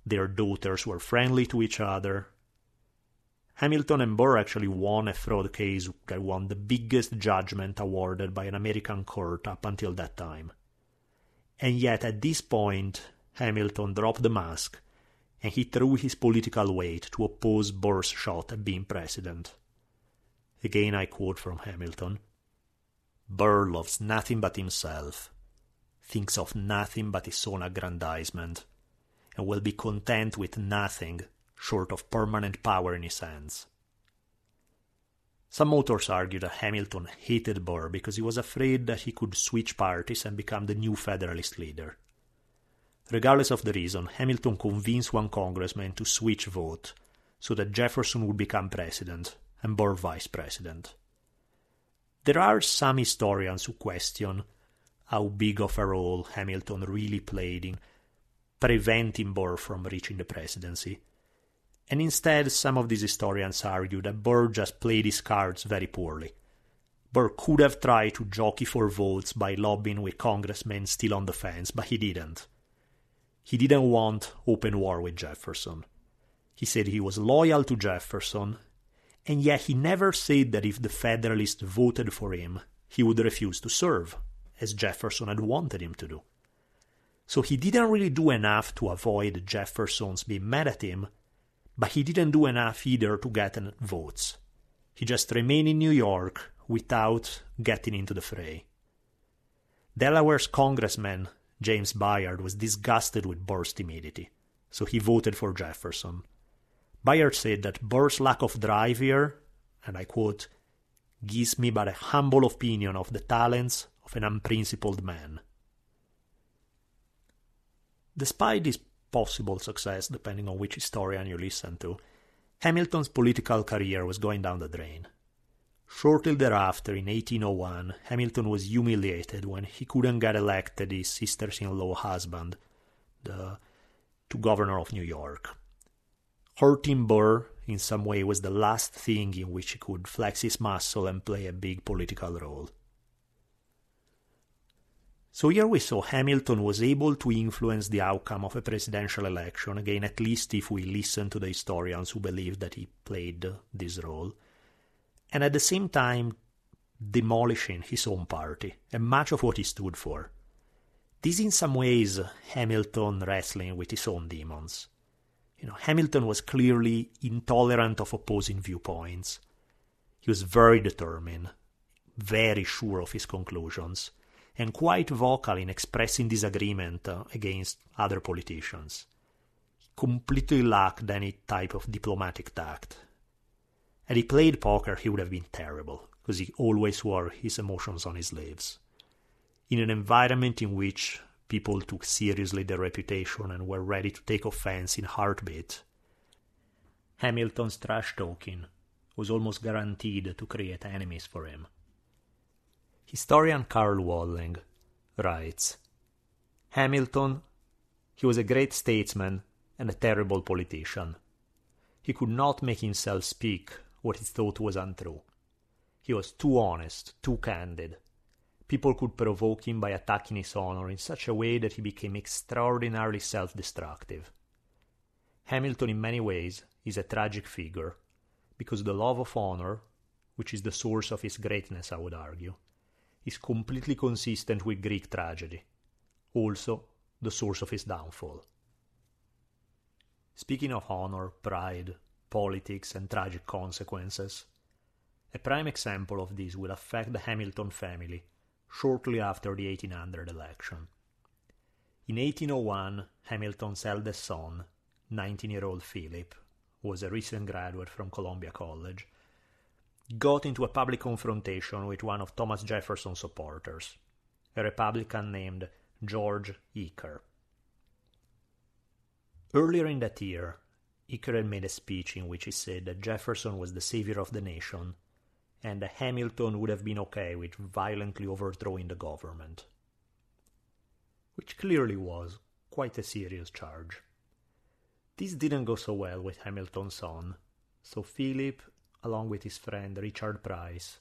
their daughters were friendly to each other. Hamilton and Burr actually won a fraud case that won the biggest judgment awarded by an American court up until that time. And yet, at this point, Hamilton dropped the mask and he threw his political weight to oppose Burr's shot at being president. Again, I quote from Hamilton Burr loves nothing but himself, thinks of nothing but his own aggrandizement and will be content with nothing short of permanent power in his hands. Some authors argue that Hamilton hated Burr because he was afraid that he could switch parties and become the new Federalist leader. Regardless of the reason, Hamilton convinced one congressman to switch vote so that Jefferson would become president and Burr vice president. There are some historians who question how big of a role Hamilton really played in preventing Burr from reaching the presidency. And instead, some of these historians argue that Burr just played his cards very poorly. Burr could have tried to jockey for votes by lobbying with congressmen still on the fence, but he didn't. He didn't want open war with Jefferson. He said he was loyal to Jefferson, and yet he never said that if the Federalists voted for him, he would refuse to serve, as Jefferson had wanted him to do. So he didn't really do enough to avoid Jefferson's being mad at him, but he didn't do enough either to get votes. He just remained in New York without getting into the fray. Delaware's congressman, James Bayard, was disgusted with Burr's timidity, so he voted for Jefferson. Bayard said that Burr's lack of drive here, and I quote, gives me but a humble opinion of the talents of an unprincipled man. Despite this possible success, depending on which historian you listen to, Hamilton's political career was going down the drain. Shortly thereafter, in 1801, Hamilton was humiliated when he couldn't get elected his sister's in law husband the, to governor of New York. Hurting Burr in some way was the last thing in which he could flex his muscle and play a big political role. So here we saw Hamilton was able to influence the outcome of a presidential election, again, at least if we listen to the historians who believe that he played this role, and at the same time demolishing his own party and much of what he stood for. This, in some ways, Hamilton wrestling with his own demons. You know, Hamilton was clearly intolerant of opposing viewpoints. He was very determined, very sure of his conclusions and quite vocal in expressing disagreement uh, against other politicians. He completely lacked any type of diplomatic tact. Had he played poker, he would have been terrible, because he always wore his emotions on his sleeves. In an environment in which people took seriously their reputation and were ready to take offense in heartbeat, Hamilton's trash talking was almost guaranteed to create enemies for him. Historian Karl Walling writes Hamilton, he was a great statesman and a terrible politician. He could not make himself speak what he thought was untrue. He was too honest, too candid. People could provoke him by attacking his honor in such a way that he became extraordinarily self destructive. Hamilton, in many ways, is a tragic figure because the love of honor which is the source of his greatness, I would argue, is completely consistent with Greek tragedy, also the source of his downfall. Speaking of honor, pride, politics, and tragic consequences, a prime example of this will affect the Hamilton family shortly after the 1800 election. In 1801, Hamilton's eldest son, 19 year old Philip, who was a recent graduate from Columbia College, got into a public confrontation with one of Thomas Jefferson's supporters, a Republican named George Eaker. Earlier in that year, Had made a speech in which he said that Jefferson was the savior of the nation and that Hamilton would have been okay with violently overthrowing the government. Which clearly was quite a serious charge. This didn't go so well with Hamilton's son, so Philip along with his friend Richard Price,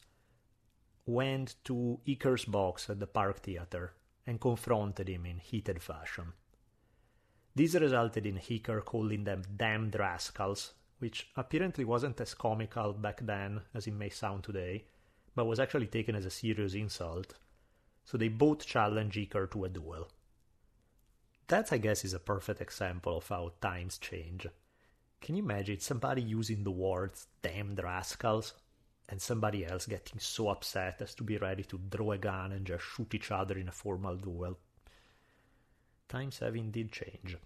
went to Eaker's box at the Park Theatre and confronted him in heated fashion. This resulted in Eaker calling them damned rascals, which apparently wasn't as comical back then as it may sound today, but was actually taken as a serious insult, so they both challenged Eaker to a duel. That, I guess, is a perfect example of how times change. Can you imagine somebody using the words damned rascals and somebody else getting so upset as to be ready to draw a gun and just shoot each other in a formal duel? Times have indeed changed.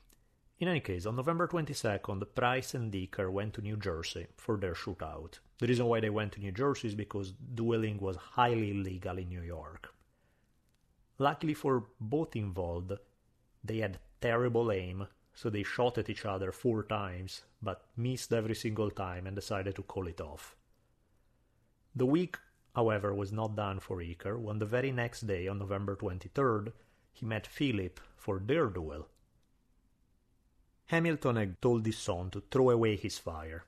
In any case, on November 22nd, Price and Eaker went to New Jersey for their shootout. The reason why they went to New Jersey is because dueling was highly illegal in New York. Luckily for both involved, they had terrible aim so they shot at each other four times, but missed every single time and decided to call it off. The week, however, was not done for Eaker when the very next day, on November 23rd, he met Philip for their duel. Hamilton had told his son to throw away his fire.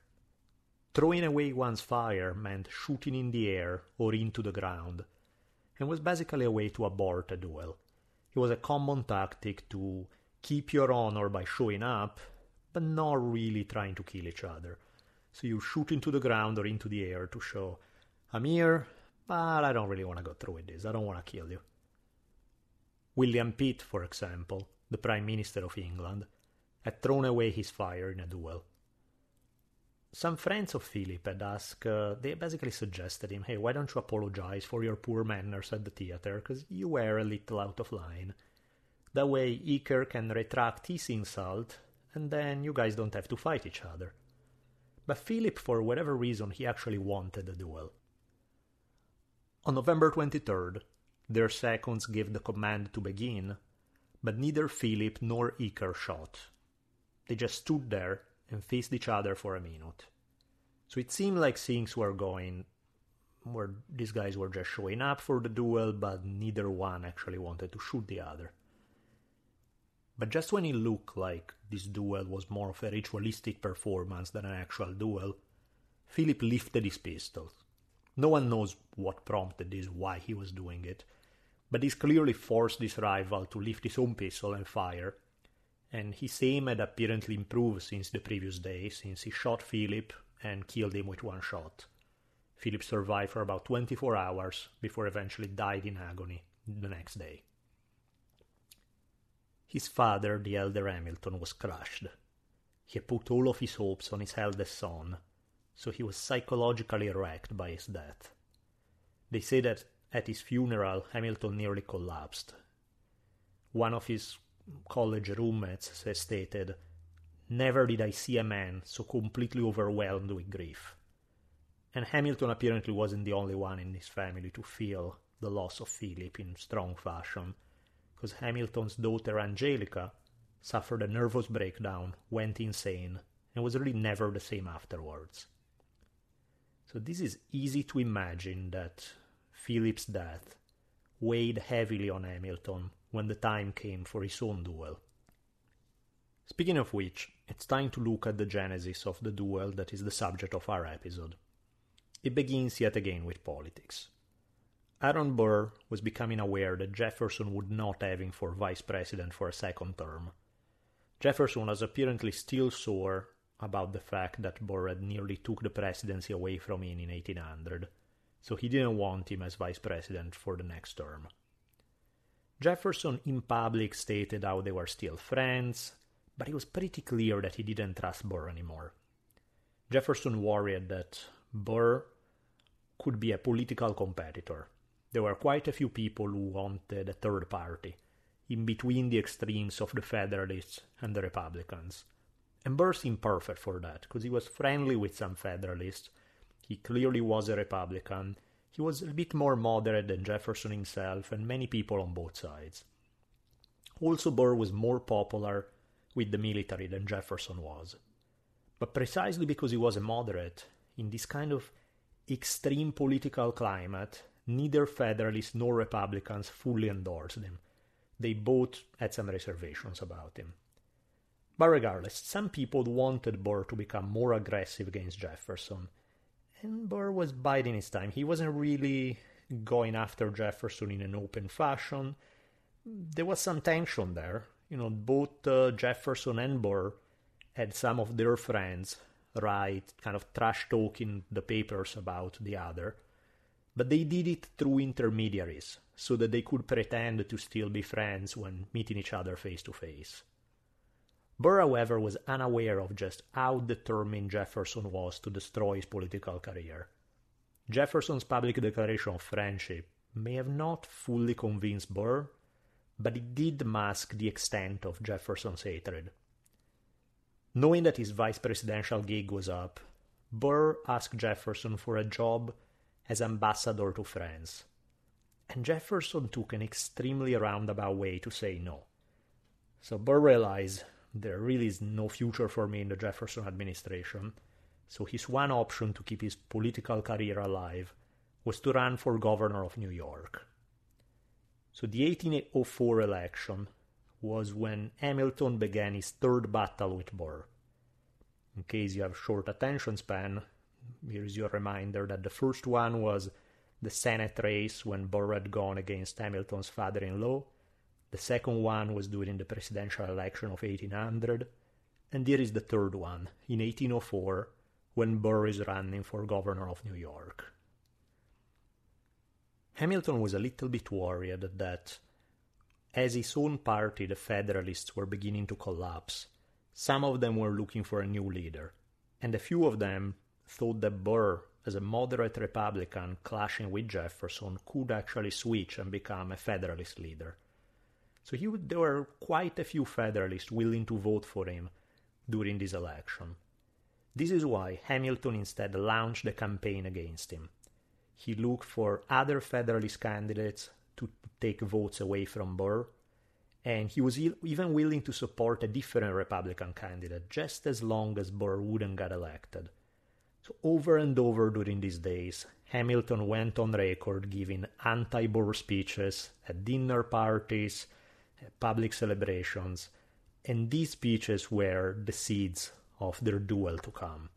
Throwing away one's fire meant shooting in the air or into the ground, and was basically a way to abort a duel. It was a common tactic to keep your honor by showing up, but not really trying to kill each other. So you shoot into the ground or into the air to show, I'm here, but I don't really want to go through with this. I don't want to kill you. William Pitt, for example, the Prime Minister of England, had thrown away his fire in a duel. Some friends of Philip had asked, uh, they basically suggested him, hey, why don't you apologize for your poor manners at the theater, because you were a little out of line. That way Eaker can retract his insult, and then you guys don't have to fight each other. But Philip, for whatever reason, he actually wanted a duel. On November 23rd, their seconds gave the command to begin, but neither Philip nor Eaker shot. They just stood there and faced each other for a minute. So it seemed like things were going where these guys were just showing up for the duel, but neither one actually wanted to shoot the other. But just when it looked like this duel was more of a ritualistic performance than an actual duel, Philip lifted his pistol. No one knows what prompted this, why he was doing it, but this clearly forced his rival to lift his own pistol and fire, and his aim had apparently improved since the previous day, since he shot Philip and killed him with one shot. Philip survived for about 24 hours before eventually died in agony the next day. His father, the elder Hamilton, was crushed. He had put all of his hopes on his eldest son, so he was psychologically wrecked by his death. They say that at his funeral, Hamilton nearly collapsed. One of his college roommates stated, Never did I see a man so completely overwhelmed with grief. And Hamilton apparently wasn't the only one in his family to feel the loss of Philip in strong fashion because Hamilton's daughter Angelica suffered a nervous breakdown, went insane, and was really never the same afterwards. So this is easy to imagine that Philip's death weighed heavily on Hamilton when the time came for his own duel. Speaking of which, it's time to look at the genesis of the duel that is the subject of our episode. It begins yet again with politics. Aaron Burr was becoming aware that Jefferson would not have him for vice president for a second term. Jefferson was apparently still sore about the fact that Burr had nearly took the presidency away from him in 1800, so he didn't want him as vice president for the next term. Jefferson in public stated how they were still friends, but it was pretty clear that he didn't trust Burr anymore. Jefferson worried that Burr could be a political competitor. There were quite a few people who wanted a third party, in between the extremes of the Federalists and the Republicans. And Burr seemed perfect for that, because he was friendly with some Federalists. He clearly was a Republican. He was a bit more moderate than Jefferson himself, and many people on both sides. Also, Burr was more popular with the military than Jefferson was. But precisely because he was a moderate, in this kind of extreme political climate, neither Federalists nor Republicans fully endorsed him. They both had some reservations about him. But regardless, some people wanted Burr to become more aggressive against Jefferson. And Burr was biding his time. He wasn't really going after Jefferson in an open fashion. There was some tension there. You know, both uh, Jefferson and Burr had some of their friends write kind of trash talking the papers about the other. But they did it through intermediaries so that they could pretend to still be friends when meeting each other face to face. Burr, however, was unaware of just how determined Jefferson was to destroy his political career. Jefferson's public declaration of friendship may have not fully convinced Burr, but it did mask the extent of Jefferson's hatred. Knowing that his vice presidential gig was up, Burr asked Jefferson for a job as ambassador to France. And Jefferson took an extremely roundabout way to say no. So Burr realized there really is no future for me in the Jefferson administration, so his one option to keep his political career alive was to run for governor of New York. So the 1804 election was when Hamilton began his third battle with Burr. In case you have short attention span, here's your reminder that the first one was the Senate race when Burr had gone against Hamilton's father in law, the second one was during the presidential election of 1800. And here is the third one, in 1804, when Burr is running for governor of New York. Hamilton was a little bit worried that, as his own party, the Federalists, were beginning to collapse, some of them were looking for a new leader, and a few of them thought that Burr, as a moderate Republican clashing with Jefferson, could actually switch and become a Federalist leader. So he there were quite a few Federalists willing to vote for him during this election. This is why Hamilton instead launched a campaign against him. He looked for other Federalist candidates to take votes away from Burr, and he was even willing to support a different Republican candidate just as long as Burr wouldn't get elected. So, over and over during these days, Hamilton went on record giving anti Burr speeches at dinner parties, public celebrations, and these speeches were the seeds of their duel to come.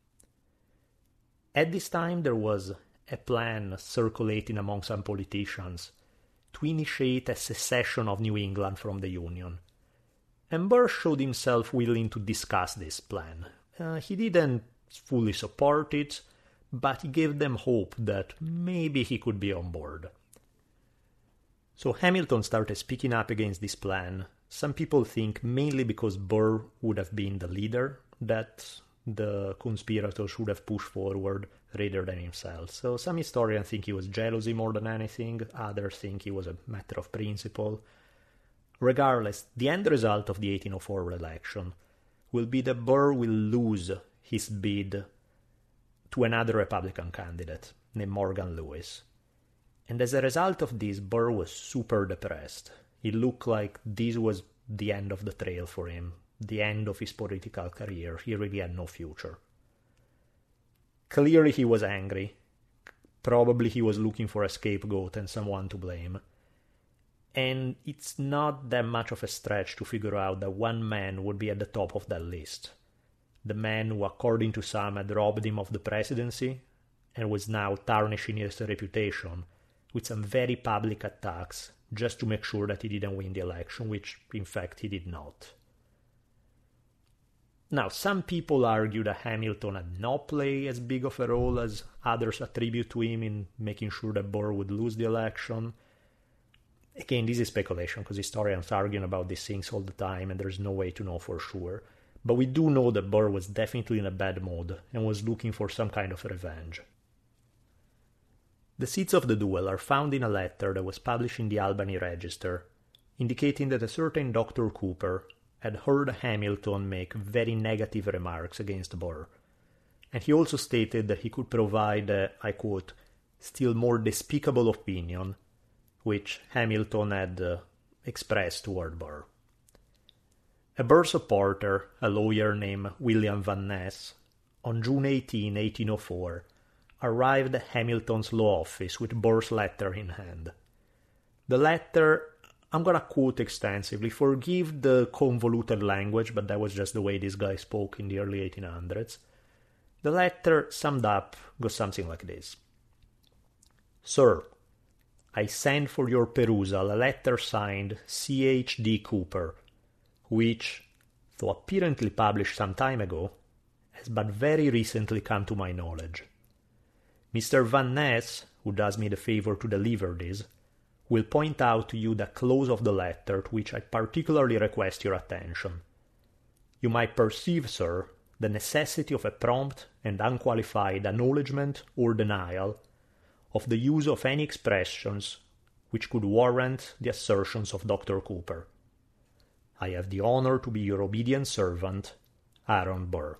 At this time, there was a plan circulating among some politicians to initiate a secession of New England from the Union. And Burr showed himself willing to discuss this plan. Uh, he didn't fully support it, but he gave them hope that maybe he could be on board. So Hamilton started speaking up against this plan. Some people think mainly because Burr would have been the leader that the conspirators should have pushed forward rather than himself. So some historians think he was jealousy more than anything, others think it was a matter of principle. Regardless, the end result of the 1804 election will be that Burr will lose his bid to another Republican candidate named Morgan Lewis. And as a result of this, Burr was super depressed. It looked like this was the end of the trail for him, the end of his political career. He really had no future. Clearly, he was angry. Probably he was looking for a scapegoat and someone to blame. And it's not that much of a stretch to figure out that one man would be at the top of that list. The man who, according to some, had robbed him of the presidency and was now tarnishing his reputation with some very public attacks just to make sure that he didn't win the election, which in fact he did not. Now, some people argue that Hamilton had not played as big of a role as others attribute to him in making sure that Burr would lose the election. Again, this is speculation because historians argue about these things all the time and there's no way to know for sure. But we do know that Burr was definitely in a bad mood and was looking for some kind of revenge. The seeds of the duel are found in a letter that was published in the Albany Register, indicating that a certain Dr. Cooper had heard Hamilton make very negative remarks against Burr, and he also stated that he could provide, a, I quote, still more despicable opinion, which Hamilton had uh, expressed toward Burr. A Burr supporter, a lawyer named William Van Ness, on June 18, 1804, arrived at Hamilton's law office with Burr's letter in hand. The letter I'm gonna quote extensively. Forgive the convoluted language, but that was just the way this guy spoke in the early 1800s. The letter summed up goes something like this Sir, I send for your perusal a letter signed C.H.D. Cooper, which, though apparently published some time ago, has but very recently come to my knowledge. Mr. Van Ness, who does me the favor to deliver this, will point out to you the clause of the letter to which I particularly request your attention. You might perceive, sir, the necessity of a prompt and unqualified acknowledgment or denial of the use of any expressions which could warrant the assertions of Dr. Cooper. I have the honor to be your obedient servant, Aaron Burr.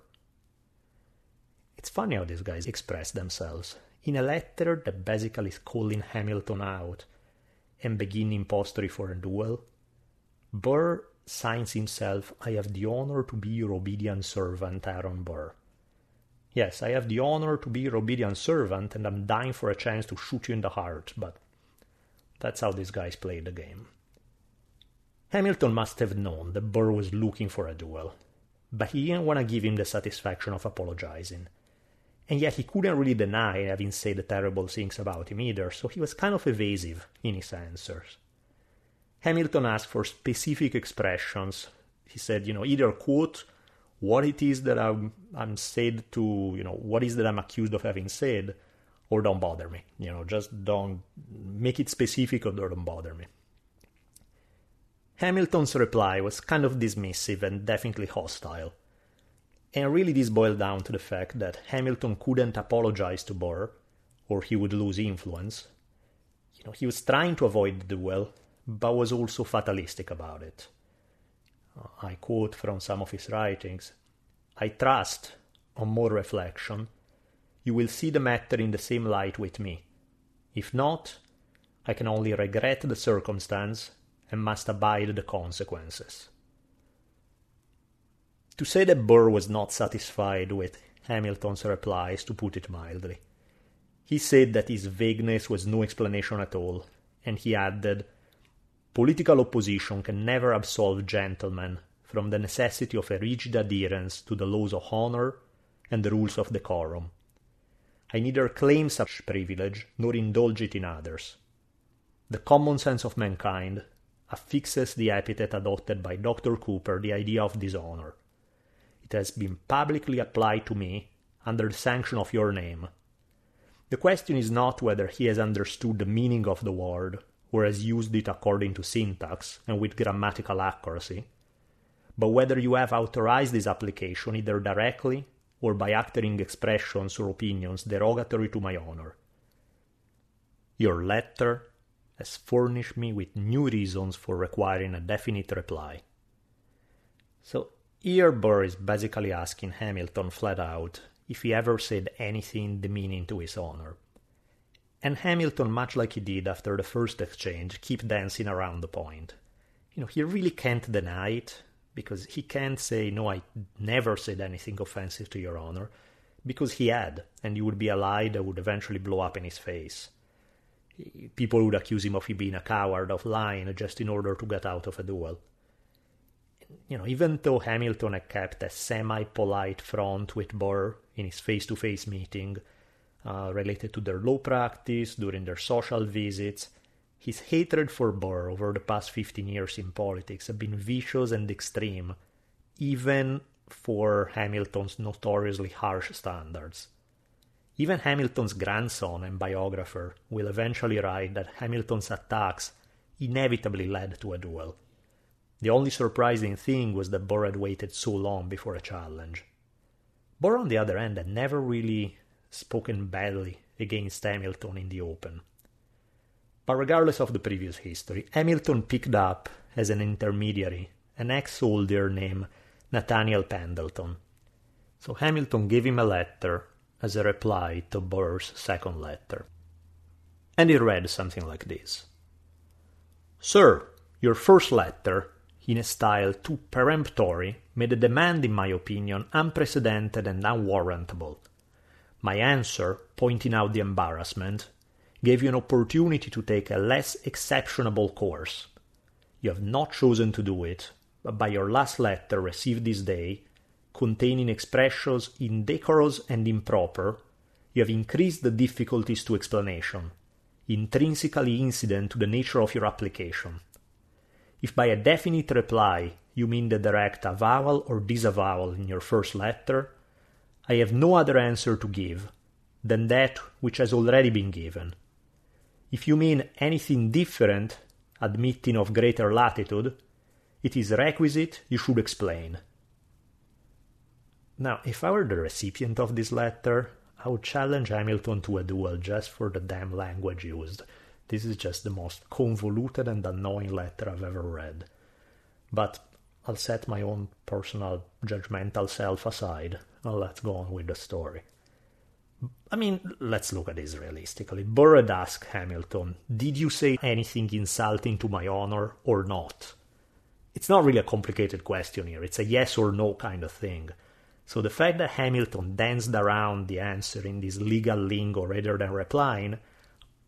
It's funny how these guys express themselves. In a letter that basically is calling Hamilton out, and beginning impostory for a duel. Burr signs himself, I have the honor to be your obedient servant, Aaron Burr. Yes, I have the honor to be your obedient servant, and I'm dying for a chance to shoot you in the heart, but that's how these guys play the game. Hamilton must have known that Burr was looking for a duel, but he didn't want to give him the satisfaction of apologizing and yet he couldn't really deny having said terrible things about him either, so he was kind of evasive in his answers. Hamilton asked for specific expressions. He said, you know, either quote what it is that I'm, I'm said to, you know, what is that I'm accused of having said, or don't bother me. You know, just don't make it specific or don't bother me. Hamilton's reply was kind of dismissive and definitely hostile. And really, this boiled down to the fact that Hamilton couldn't apologize to Burr, or he would lose influence. You know, he was trying to avoid the duel, but was also fatalistic about it. Uh, I quote from some of his writings I trust, on more reflection, you will see the matter in the same light with me. If not, I can only regret the circumstance and must abide the consequences. To say that Burr was not satisfied with Hamilton's replies, to put it mildly. He said that his vagueness was no explanation at all, and he added, Political opposition can never absolve gentlemen from the necessity of a rigid adherence to the laws of honor and the rules of decorum. I neither claim such privilege nor indulge it in others. The common sense of mankind affixes the epithet adopted by Dr. Cooper the idea of dishonor it has been publicly applied to me under the sanction of your name. The question is not whether he has understood the meaning of the word or has used it according to syntax and with grammatical accuracy, but whether you have authorized this application either directly or by uttering expressions or opinions derogatory to my honor. Your letter has furnished me with new reasons for requiring a definite reply. So here Burr is basically asking Hamilton flat out if he ever said anything demeaning to his honor. And Hamilton, much like he did after the first exchange, keep dancing around the point. You know, he really can't deny it, because he can't say, no, I never said anything offensive to your honor, because he had, and it would be a lie that would eventually blow up in his face. People would accuse him of being a coward, of lying just in order to get out of a duel you know, even though Hamilton had kept a semi-polite front with Burr in his face-to-face meeting uh, related to their law practice during their social visits, his hatred for Burr over the past 15 years in politics had been vicious and extreme, even for Hamilton's notoriously harsh standards. Even Hamilton's grandson and biographer will eventually write that Hamilton's attacks inevitably led to a duel. The only surprising thing was that Burr had waited so long before a challenge. Burr, on the other hand, had never really spoken badly against Hamilton in the open. But regardless of the previous history, Hamilton picked up as an intermediary an ex soldier named Nathaniel Pendleton. So Hamilton gave him a letter as a reply to Burr's second letter. And it read something like this Sir, your first letter, in a style too peremptory, made a demand, in my opinion, unprecedented and unwarrantable. My answer, pointing out the embarrassment, gave you an opportunity to take a less exceptionable course. You have not chosen to do it, but by your last letter received this day, containing expressions indecorous and improper, you have increased the difficulties to explanation, intrinsically incident to the nature of your application. If by a definite reply you mean the direct avowal or disavowal in your first letter, I have no other answer to give than that which has already been given. If you mean anything different, admitting of greater latitude, it is requisite you should explain. Now, if I were the recipient of this letter, I would challenge Hamilton to a duel just for the damn language used. This is just the most convoluted and annoying letter I've ever read. But I'll set my own personal judgmental self aside and let's go on with the story. I mean, let's look at this realistically. Burr asked Hamilton, Did you say anything insulting to my honor or not? it's not really a complicated question here. It's a yes or no kind of thing. So the fact that Hamilton danced around the answer in this legal lingo rather than replying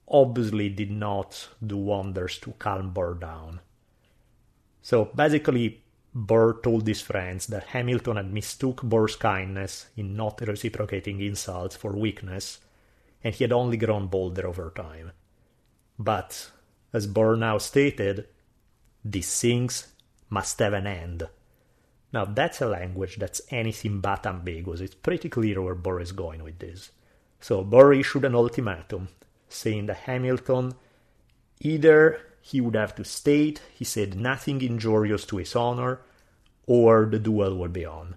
obviously did not do wonders to calm Burr down. So basically, Burr told his friends that Hamilton had mistook Burr's kindness in not reciprocating insults for weakness, and he had only grown bolder over time. But, as Burr now stated, these things must have an end. Now, that's a language that's anything but ambiguous. It's pretty clear where Burr is going with this. So, Burr issued an ultimatum saying that Hamilton either he would have to state he said nothing injurious to his honor, or the duel would be on.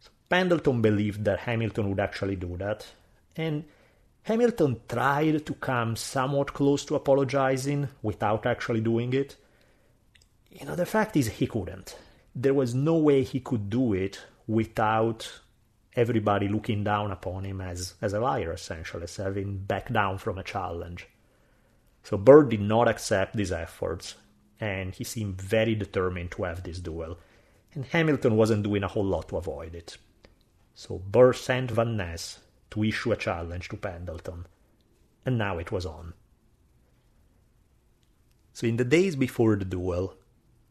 So Pendleton believed that Hamilton would actually do that, and Hamilton tried to come somewhat close to apologizing without actually doing it, you know, the fact is he couldn't. There was no way he could do it without everybody looking down upon him as, as a liar, essentially, as having backed down from a challenge. So Burr did not accept these efforts, and he seemed very determined to have this duel, and Hamilton wasn't doing a whole lot to avoid it. So Burr sent Van Ness to issue a challenge to Pendleton, and now it was on. So in the days before the duel,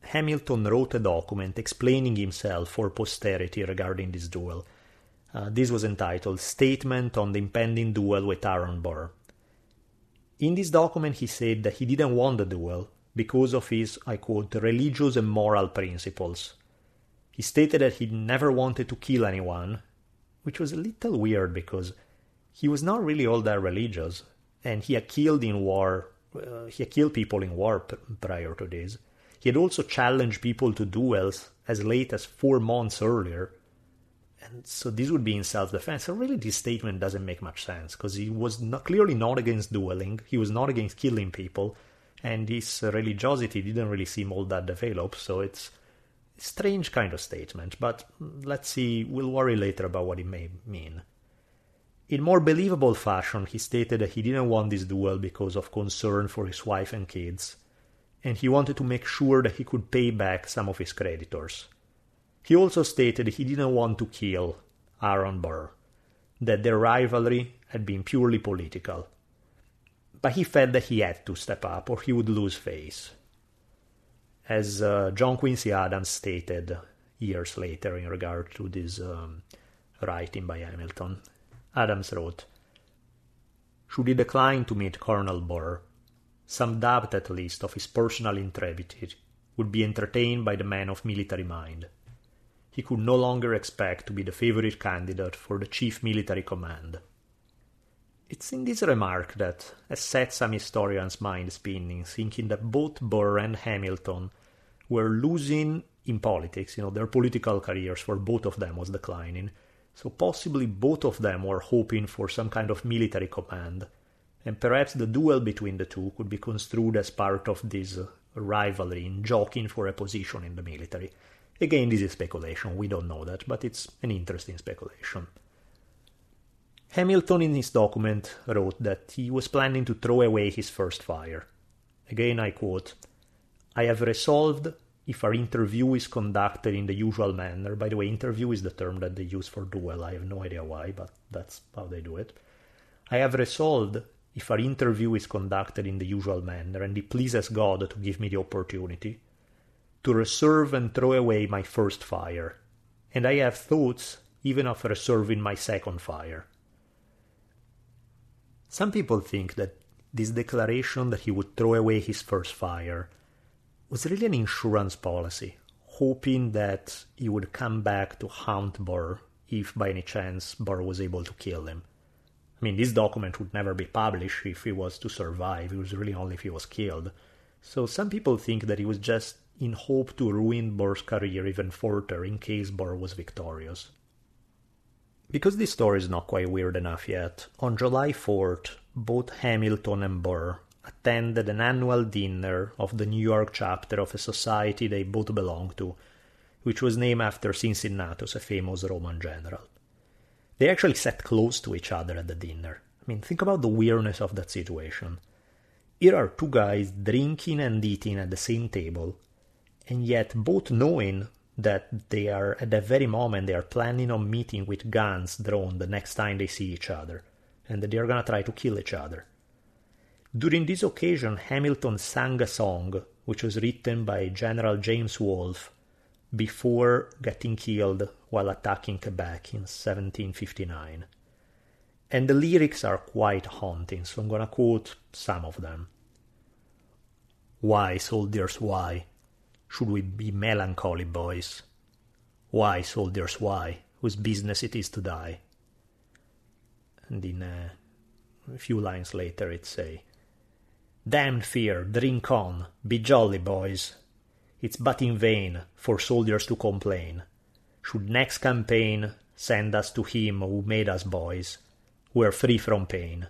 Hamilton wrote a document explaining himself for posterity regarding this duel. Uh, this was entitled Statement on the Impending Duel with Aaron Burr. In this document, he said that he didn't want the duel because of his, I quote, religious and moral principles. He stated that he never wanted to kill anyone, which was a little weird because he was not really all that religious, and he had killed in war, uh, he had killed people in war p- prior to this. He had also challenged people to duels as late as four months earlier. And so this would be in self defense. So, really, this statement doesn't make much sense because he was not, clearly not against dueling, he was not against killing people, and his religiosity didn't really seem all that developed. So, it's a strange kind of statement, but mm, let's see, we'll worry later about what it may mean. In more believable fashion, he stated that he didn't want this duel because of concern for his wife and kids, and he wanted to make sure that he could pay back some of his creditors. He also stated he didn't want to kill Aaron Burr, that their rivalry had been purely political. But he felt that he had to step up or he would lose face. As uh, John Quincy Adams stated years later in regard to this um, writing by Hamilton, Adams wrote, Should he decline to meet Colonel Burr, some doubt at least of his personal intrepidity would be entertained by the man of military mind. He could no longer expect to be the favorite candidate for the chief military command. It's in this remark that has set some historians' mind spinning, thinking that both Burr and Hamilton were losing in politics, you know, their political careers for both of them was declining. So possibly both of them were hoping for some kind of military command, and perhaps the duel between the two could be construed as part of this rivalry in jockeying for a position in the military. Again, this is speculation, we don't know that, but it's an interesting speculation. Hamilton in his document wrote that he was planning to throw away his first fire. Again, I quote I have resolved if our interview is conducted in the usual manner. By the way, interview is the term that they use for duel. I have no idea why, but that's how they do it. I have resolved if our interview is conducted in the usual manner, and it pleases God to give me the opportunity, to reserve and throw away my first fire. And I have thoughts even of reserving my second fire. Some people think that this declaration that he would throw away his first fire was really an insurance policy, hoping that he would come back to haunt Burr if by any chance Burr was able to kill him. I mean, this document would never be published if he was to survive, it was really only if he was killed. So some people think that he was just in hope to ruin Burr's career even further in case Burr was victorious. Because this story is not quite weird enough yet, on July 4th, both Hamilton and Burr attended an annual dinner of the New York chapter of a society they both belonged to, which was named after Cincinnatus, a famous Roman general. They actually sat close to each other at the dinner. I mean, think about the weirdness of that situation. Here are two guys drinking and eating at the same table, and yet both knowing that they are at that very moment they are planning on meeting with guns drawn the next time they see each other and that they are going to try to kill each other. During this occasion hamilton sang a song which was written by general james wolfe before getting killed while attacking quebec in 1759 and the lyrics are quite haunting so i'm going to quote some of them. Why soldiers why should we be melancholy, boys? Why, soldiers, why? Whose business it is to die? And in a few lines later it say, Damned fear, drink on, be jolly, boys. It's but in vain for soldiers to complain. Should next campaign send us to him who made us boys, who are free from pain.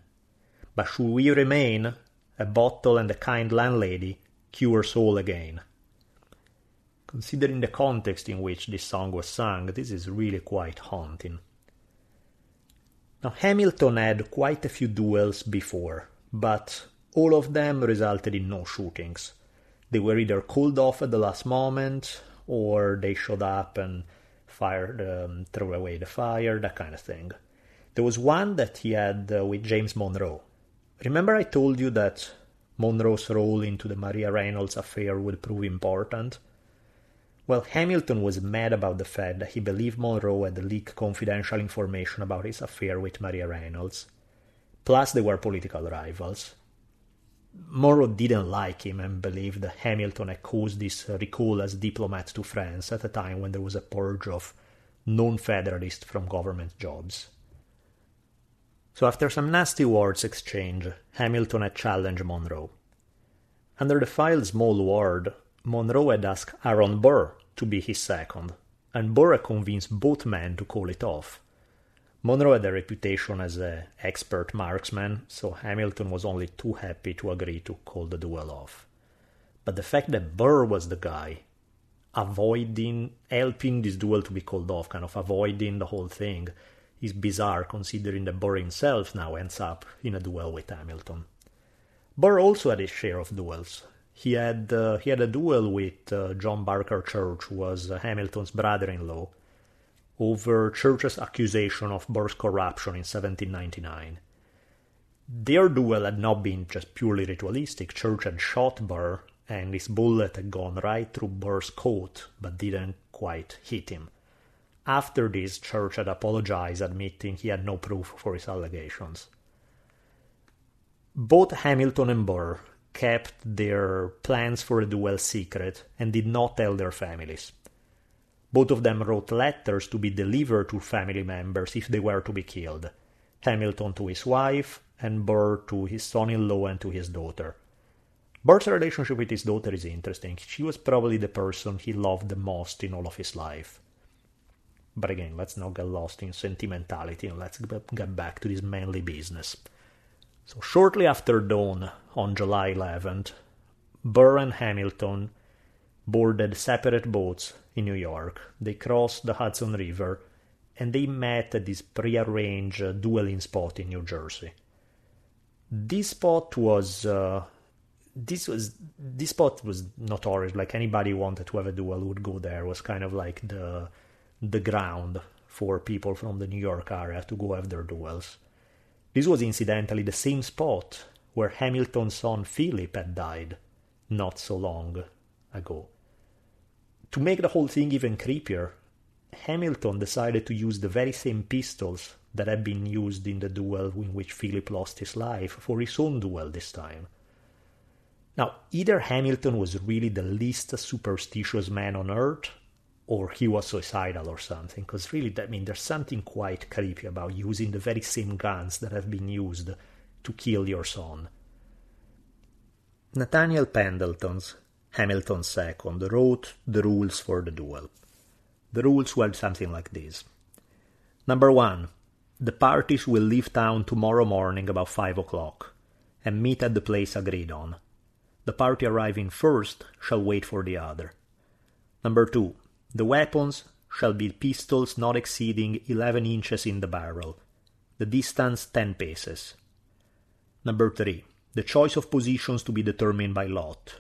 But should we remain, a bottle and a kind landlady cures all again. Considering the context in which this song was sung, this is really quite haunting. Now, Hamilton had quite a few duels before, but all of them resulted in no shootings. They were either called off at the last moment, or they showed up and fired, um, threw away the fire, that kind of thing. There was one that he had uh, with James Monroe. Remember, I told you that Monroe's role into the Maria Reynolds affair would prove important? Well, Hamilton was mad about the fact that he believed Monroe had leaked confidential information about his affair with Maria Reynolds. Plus, they were political rivals. Monroe didn't like him and believed that Hamilton had caused this recall as diplomat to France at a time when there was a purge of non federalists from government jobs. So, after some nasty words exchanged, Hamilton had challenged Monroe. Under the filed small word, Monroe had asked Aaron Burr to be his second, and Burr convinced both men to call it off. Monroe had a reputation as an expert marksman, so Hamilton was only too happy to agree to call the duel off. But the fact that Burr was the guy avoiding, helping this duel to be called off, kind of avoiding the whole thing, is bizarre considering that Burr himself now ends up in a duel with Hamilton. Burr also had his share of duels he had uh, he had a duel with uh, John Barker Church, who was uh, Hamilton's brother-in-law, over Church's accusation of Burr's corruption in 1799. Their duel had not been just purely ritualistic. Church had shot Burr, and his bullet had gone right through Burr's coat, but didn't quite hit him. After this, Church had apologized, admitting he had no proof for his allegations. Both Hamilton and Burr kept their plans for a duel secret and did not tell their families. Both of them wrote letters to be delivered to family members if they were to be killed. Hamilton to his wife, and Burr to his son in law and to his daughter. Burr's relationship with his daughter is interesting. She was probably the person he loved the most in all of his life. But again, let's not get lost in sentimentality and let's get back to this manly business. So, shortly after dawn on July 11th, Burr and Hamilton boarded separate boats in New York. They crossed the Hudson River and they met at this prearranged dueling spot in New Jersey. This spot was uh, this was this spot was notorious. Like anybody wanted to have a duel would go there. It was kind of like the the ground for people from the New York area to go have their duels. This was incidentally the same spot where Hamilton's son Philip had died not so long ago. To make the whole thing even creepier, Hamilton decided to use the very same pistols that had been used in the duel in which Philip lost his life for his own duel this time. Now, either Hamilton was really the least superstitious man on earth, or he was suicidal or something, because really, I mean, there's something quite creepy about using the very same guns that have been used to kill your son. Nathaniel Pendleton's Hamilton II wrote the rules for the duel. The rules were something like this. Number one, the parties will leave town tomorrow morning about five o'clock and meet at the place agreed on. The party arriving first shall wait for the other. Number two, the weapons shall be pistols not exceeding 11 inches in the barrel, the distance 10 paces. Number 3. The choice of positions to be determined by lot.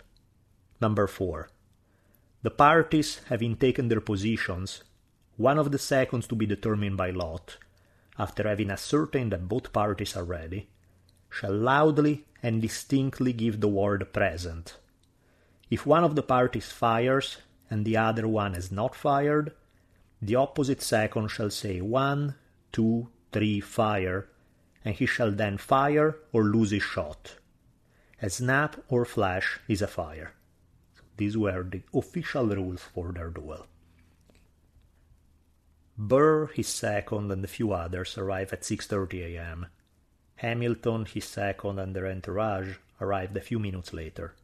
Number 4. The parties having taken their positions, one of the seconds to be determined by lot, after having ascertained that both parties are ready, shall loudly and distinctly give the word present. If one of the parties fires and the other one has not fired, the opposite second shall say one, two, three, fire, and he shall then fire or lose his shot. A snap or flash is a fire. These were the official rules for their duel. Burr, his second, and a few others arrive at 6.30 am. Hamilton, his second, and their entourage arrived a few minutes later.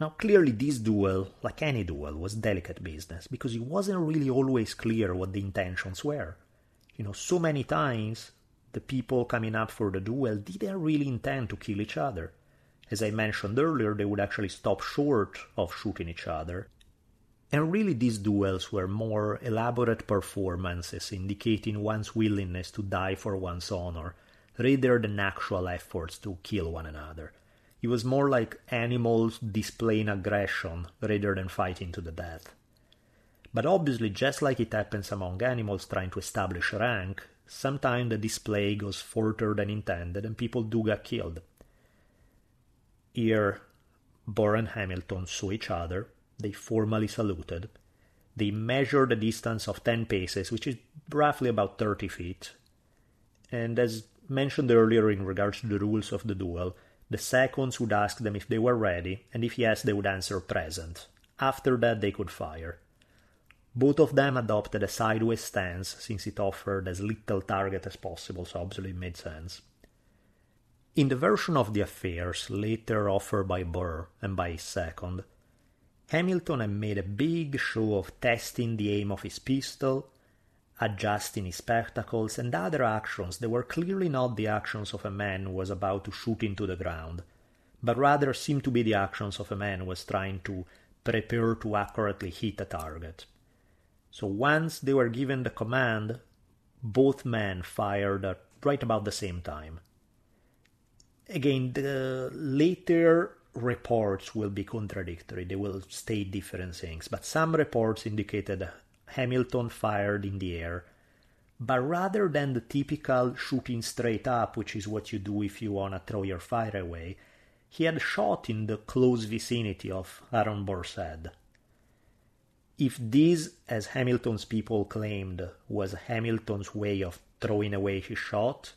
Now, clearly, this duel, like any duel, was delicate business because it wasn't really always clear what the intentions were. You know, so many times the people coming up for the duel didn't really intend to kill each other. As I mentioned earlier, they would actually stop short of shooting each other. And really, these duels were more elaborate performances indicating one's willingness to die for one's honor, rather than actual efforts to kill one another. It was more like animals displaying aggression rather than fighting to the death. But obviously, just like it happens among animals trying to establish rank, sometimes the display goes further than intended and people do get killed. Here, Burr and Hamilton saw each other, they formally saluted, they measured a distance of 10 paces, which is roughly about 30 feet, and as mentioned earlier in regards to the rules of the duel, the seconds would ask them if they were ready, and if yes, they would answer present. After that, they could fire. Both of them adopted a sideways stance since it offered as little target as possible, so obviously it made sense. In the version of the affairs later offered by Burr and by his second, Hamilton had made a big show of testing the aim of his pistol, adjusting his spectacles, and other actions that were clearly not the actions of a man who was about to shoot into the ground, but rather seemed to be the actions of a man who was trying to prepare to accurately hit a target. So once they were given the command, both men fired at right about the same time. Again, the later reports will be contradictory. They will state different things, but some reports indicated Hamilton fired in the air. But rather than the typical shooting straight up, which is what you do if you want to throw your fire away, he had shot in the close vicinity of Aaron Burr's head. If this, as Hamilton's people claimed, was Hamilton's way of throwing away his shot,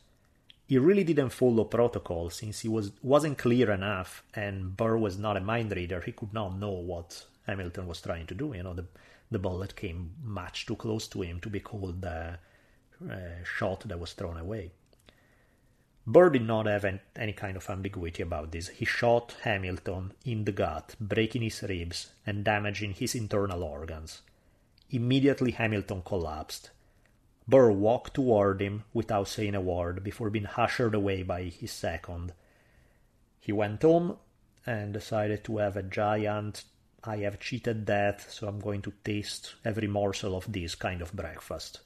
he really didn't follow protocol since he was wasn't clear enough and Burr was not a mind reader. He could not know what Hamilton was trying to do. You know, the the bullet came much too close to him to be called a, a uh, shot that was thrown away. Burr did not have any kind of ambiguity about this. He shot Hamilton in the gut, breaking his ribs and damaging his internal organs. Immediately, Hamilton collapsed. Burr walked toward him without saying a word before being ushered away by his second. He went home and decided to have a giant I have cheated death, so I'm going to taste every morsel of this kind of breakfast.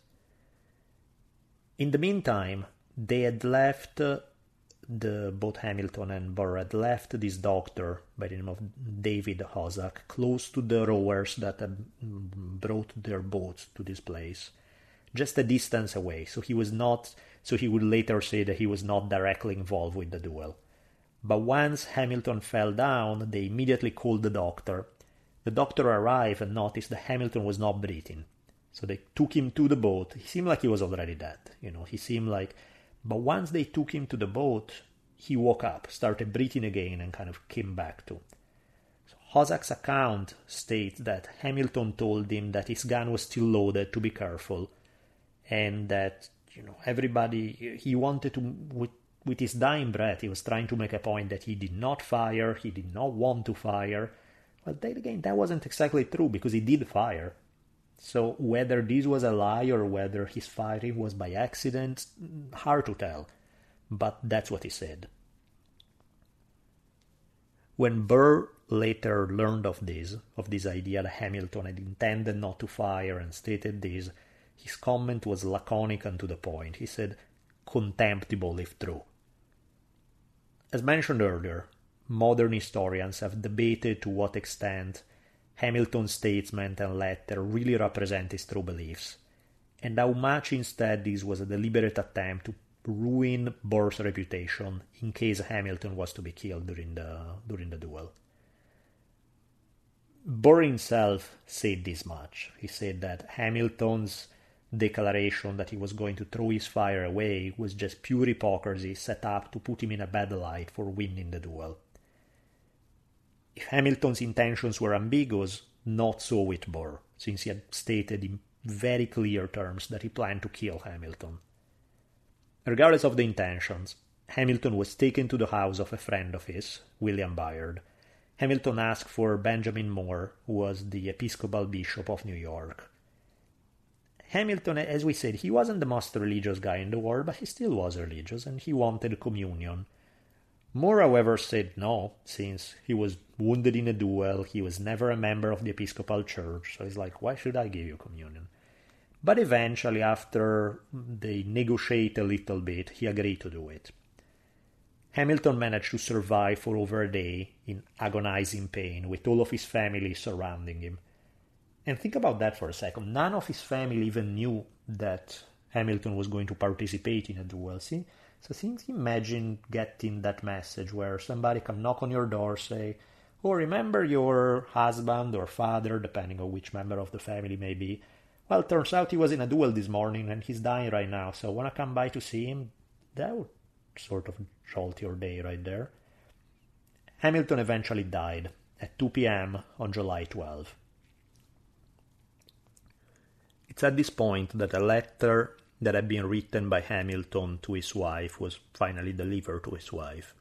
In the meantime, they had left uh, the both Hamilton and Burr had left this doctor by the name of David Hosack close to the rowers that had brought their boats to this place, just a distance away. So he was not. So he would later say that he was not directly involved with the duel. But once Hamilton fell down, they immediately called the doctor. The doctor arrived and noticed that Hamilton was not breathing. So they took him to the boat. He seemed like he was already dead. You know, he seemed like but once they took him to the boat, he woke up, started breathing again, and kind of came back to. So account states that Hamilton told him that his gun was still loaded, to be careful, and that you know everybody he wanted to with with his dying breath he was trying to make a point that he did not fire, he did not want to fire. Well, then again, that wasn't exactly true because he did fire. So whether this was a lie or whether his firing was by accident, hard to tell. But that's what he said. When Burr later learned of this, of this idea that Hamilton had intended not to fire and stated this, his comment was laconic and to the point. He said, contemptible if true. As mentioned earlier, modern historians have debated to what extent Hamilton's statement and letter really represent his true beliefs, and how much instead this was a deliberate attempt to ruin Burr's reputation in case Hamilton was to be killed during the during the duel. Burr himself said this much. He said that Hamilton's declaration that he was going to throw his fire away was just pure hypocrisy set up to put him in a bad light for winning the duel. If Hamilton's intentions were ambiguous, not so with since he had stated in very clear terms that he planned to kill Hamilton. Regardless of the intentions, Hamilton was taken to the house of a friend of his, William Bayard. Hamilton asked for Benjamin Moore, who was the Episcopal Bishop of New York. Hamilton, as we said, he wasn't the most religious guy in the world, but he still was religious, and he wanted communion. Moore, however, said no, since he was wounded in a duel, he was never a member of the Episcopal Church, so he's like, why should I give you communion? But eventually, after they negotiate a little bit, he agreed to do it. Hamilton managed to survive for over a day in agonizing pain, with all of his family surrounding him. And think about that for a second. None of his family even knew that Hamilton was going to participate in a duel. See, so think imagine getting that message where somebody come knock on your door, say, "Oh, remember your husband or father, depending on which member of the family may be. Well, turns out he was in a duel this morning and he's dying right now. So wanna come by to see him?" That would sort of jolt your day right there. Hamilton eventually died at 2 p.m. on July 12. It's at this point that a letter that had been written by Hamilton to his wife was finally delivered to his wife.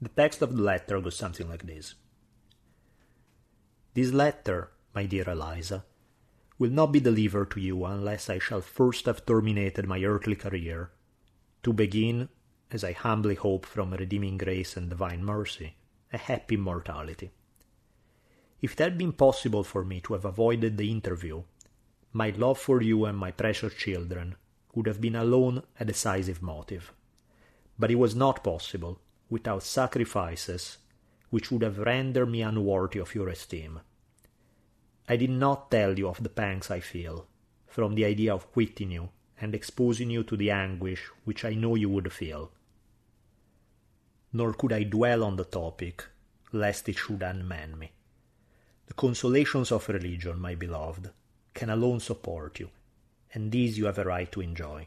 The text of the letter goes something like this This letter, my dear Eliza, will not be delivered to you unless I shall first have terminated my earthly career, to begin, as I humbly hope from redeeming grace and divine mercy, a happy mortality. If it had been possible for me to have avoided the interview my love for you and my precious children would have been alone a decisive motive. But it was not possible without sacrifices which would have rendered me unworthy of your esteem. I did not tell you of the pangs I feel from the idea of quitting you and exposing you to the anguish which I know you would feel. Nor could I dwell on the topic, lest it should unman me. The consolations of religion, my beloved, can alone support you, and these you have a right to enjoy.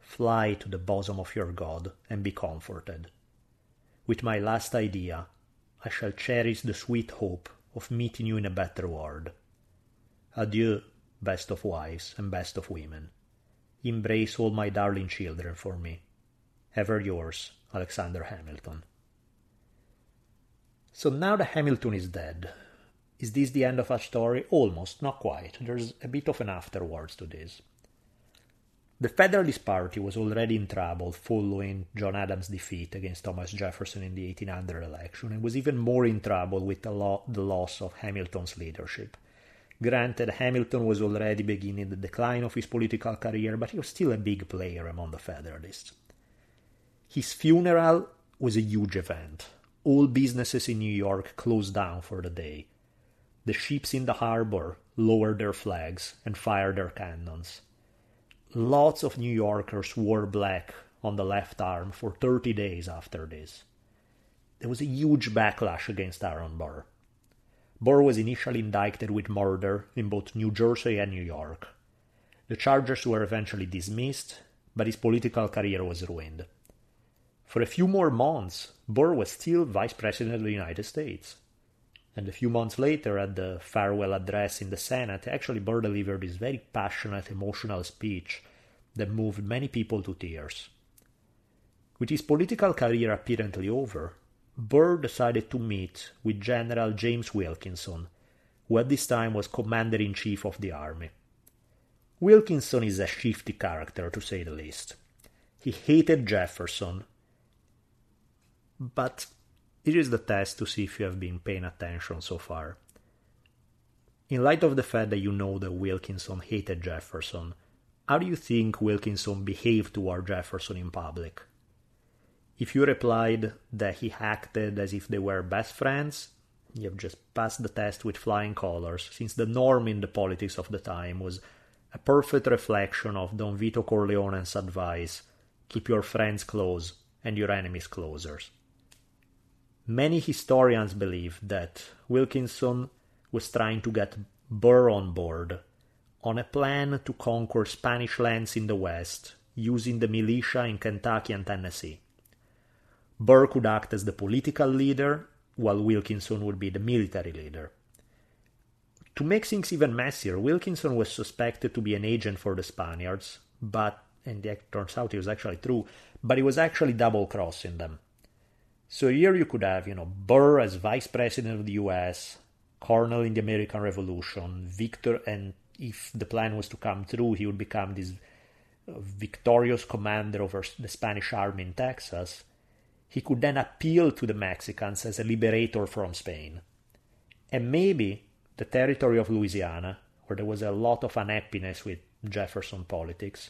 Fly to the bosom of your God and be comforted. With my last idea, I shall cherish the sweet hope of meeting you in a better world. Adieu, best of wives and best of women. Embrace all my darling children for me. Ever yours, Alexander Hamilton. So now that Hamilton is dead, is this the end of our story? Almost, not quite. There's a bit of an afterwards to this. The Federalist Party was already in trouble following John Adams' defeat against Thomas Jefferson in the 1800 election and was even more in trouble with the, lo- the loss of Hamilton's leadership. Granted, Hamilton was already beginning the decline of his political career, but he was still a big player among the Federalists. His funeral was a huge event. All businesses in New York closed down for the day. The ships in the harbor lowered their flags and fired their cannons lots of New Yorkers wore black on the left arm for 30 days after this. There was a huge backlash against Aaron Burr. Burr was initially indicted with murder in both New Jersey and New York. The charges were eventually dismissed, but his political career was ruined. For a few more months, Burr was still Vice President of the United States. And a few months later, at the farewell address in the Senate, actually Burr delivered this very passionate, emotional speech that moved many people to tears. With his political career apparently over, Burr decided to meet with General James Wilkinson, who at this time was Commander in Chief of the Army. Wilkinson is a shifty character, to say the least. He hated Jefferson, but it is the test to see if you have been paying attention so far. In light of the fact that you know that Wilkinson hated Jefferson, how do you think Wilkinson behaved toward Jefferson in public? If you replied that he acted as if they were best friends, you have just passed the test with flying colors, since the norm in the politics of the time was a perfect reflection of Don Vito Corleone's advice keep your friends close and your enemies closer. Many historians believe that Wilkinson was trying to get Burr on board on a plan to conquer Spanish lands in the West using the militia in Kentucky and Tennessee. Burr could act as the political leader, while Wilkinson would be the military leader. To make things even messier, Wilkinson was suspected to be an agent for the Spaniards, but, and it turns out it was actually true, but he was actually double crossing them. So here you could have, you know, Burr as vice president of the US, colonel in the American Revolution, Victor, and if the plan was to come through, he would become this uh, victorious commander over the Spanish army in Texas. He could then appeal to the Mexicans as a liberator from Spain. And maybe the territory of Louisiana, where there was a lot of unhappiness with Jefferson politics,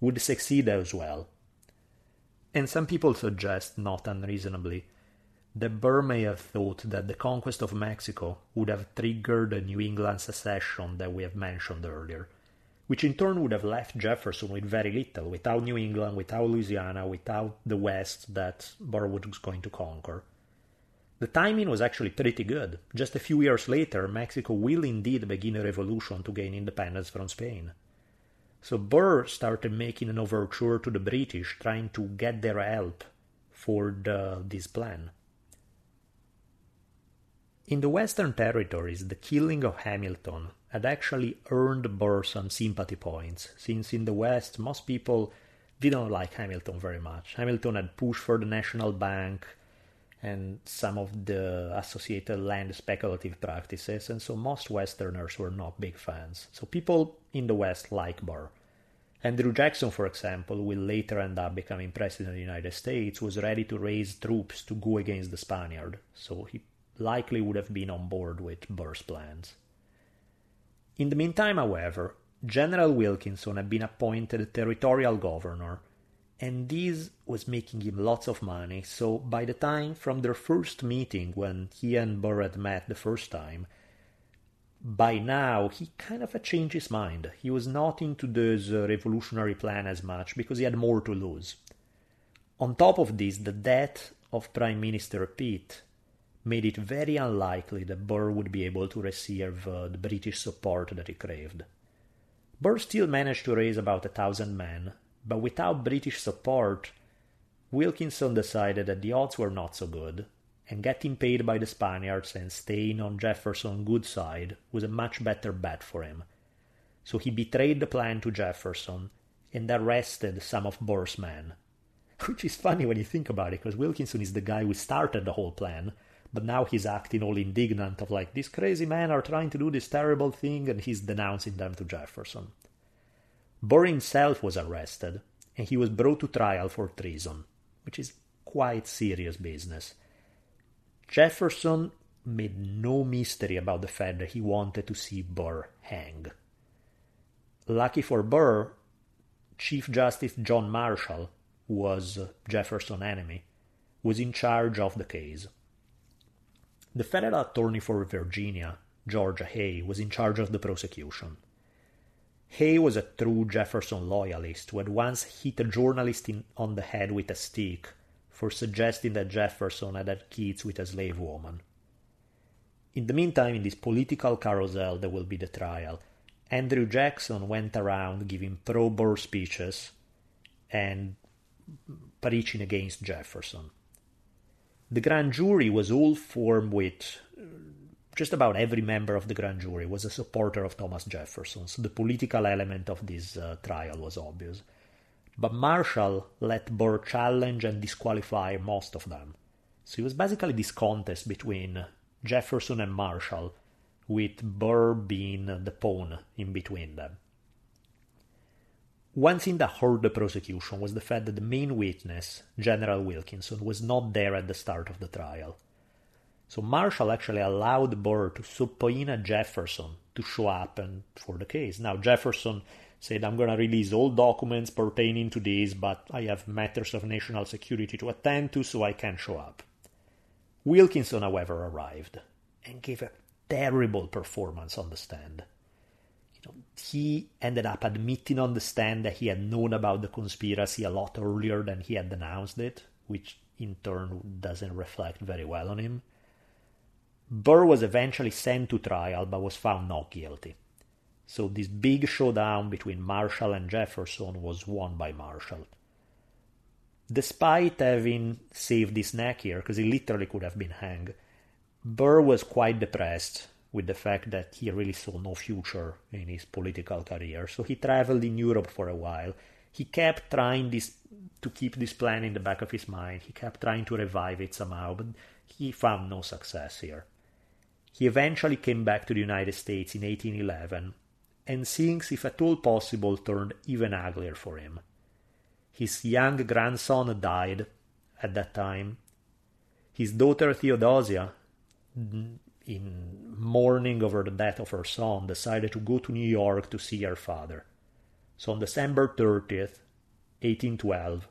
would succeed as well and some people suggest, not unreasonably, that Burr may have thought that the conquest of Mexico would have triggered the New England secession that we have mentioned earlier, which in turn would have left Jefferson with very little, without New England, without Louisiana, without the West that Burr was going to conquer. The timing was actually pretty good. Just a few years later, Mexico will indeed begin a revolution to gain independence from Spain. So Burr started making an overture to the British, trying to get their help for the, this plan. In the Western territories, the killing of Hamilton had actually earned Burr some sympathy points, since in the West most people didn't like Hamilton very much. Hamilton had pushed for the National Bank and some of the associated land speculative practices, and so most Westerners were not big fans. So people in the West like Burr. Andrew Jackson, for example, will later end up becoming president of the United States, was ready to raise troops to go against the Spaniard, so he likely would have been on board with Burr's plans. In the meantime, however, General Wilkinson had been appointed territorial governor and this was making him lots of money. So by the time from their first meeting, when he and Burr had met the first time, by now he kind of had changed his mind. He was not into this uh, revolutionary plan as much because he had more to lose. On top of this, the death of Prime Minister Pitt made it very unlikely that Burr would be able to receive uh, the British support that he craved. Burr still managed to raise about a thousand men, but without British support, Wilkinson decided that the odds were not so good, and getting paid by the Spaniards and staying on Jefferson's good side was a much better bet for him. So he betrayed the plan to Jefferson and arrested some of Burr's men. Which is funny when you think about it, because Wilkinson is the guy who started the whole plan, but now he's acting all indignant of like, these crazy men are trying to do this terrible thing, and he's denouncing them to Jefferson. Burr himself was arrested, and he was brought to trial for treason, which is quite serious business. Jefferson made no mystery about the fact that he wanted to see Burr hang. Lucky for Burr, Chief Justice John Marshall, who was Jefferson's enemy, was in charge of the case. The federal attorney for Virginia, George Hay, was in charge of the prosecution. Hay was a true Jefferson loyalist who had once hit a journalist in, on the head with a stick for suggesting that Jefferson had had kids with a slave woman. In the meantime, in this political carousel, there will be the trial. Andrew Jackson went around giving pro Burr speeches and preaching against Jefferson. The grand jury was all formed with just about every member of the grand jury was a supporter of Thomas Jefferson, so the political element of this uh, trial was obvious. But Marshall let Burr challenge and disqualify most of them. So it was basically this contest between Jefferson and Marshall, with Burr being the pawn in between them. One thing that hurt the prosecution was the fact that the main witness, General Wilkinson, was not there at the start of the trial. So Marshall actually allowed Burr to subpoena Jefferson to show up and for the case. Now Jefferson said, I'm going to release all documents pertaining to this, but I have matters of national security to attend to, so I can't show up. Wilkinson, however, arrived and gave a terrible performance on the stand. You know, he ended up admitting on the stand that he had known about the conspiracy a lot earlier than he had denounced it, which in turn doesn't reflect very well on him. Burr was eventually sent to trial but was found not guilty. So this big showdown between Marshall and Jefferson was won by Marshall. Despite having saved his neck here, because he literally could have been hanged, Burr was quite depressed with the fact that he really saw no future in his political career. So he traveled in Europe for a while. He kept trying this to keep this plan in the back of his mind. He kept trying to revive it somehow, but he found no success here. He eventually came back to the United States in 1811 and things, if at all possible, turned even uglier for him. His young grandson died at that time. His daughter Theodosia, mm, in mourning over the death of her son, decided to go to New York to see her father. So on December 30th, 1812,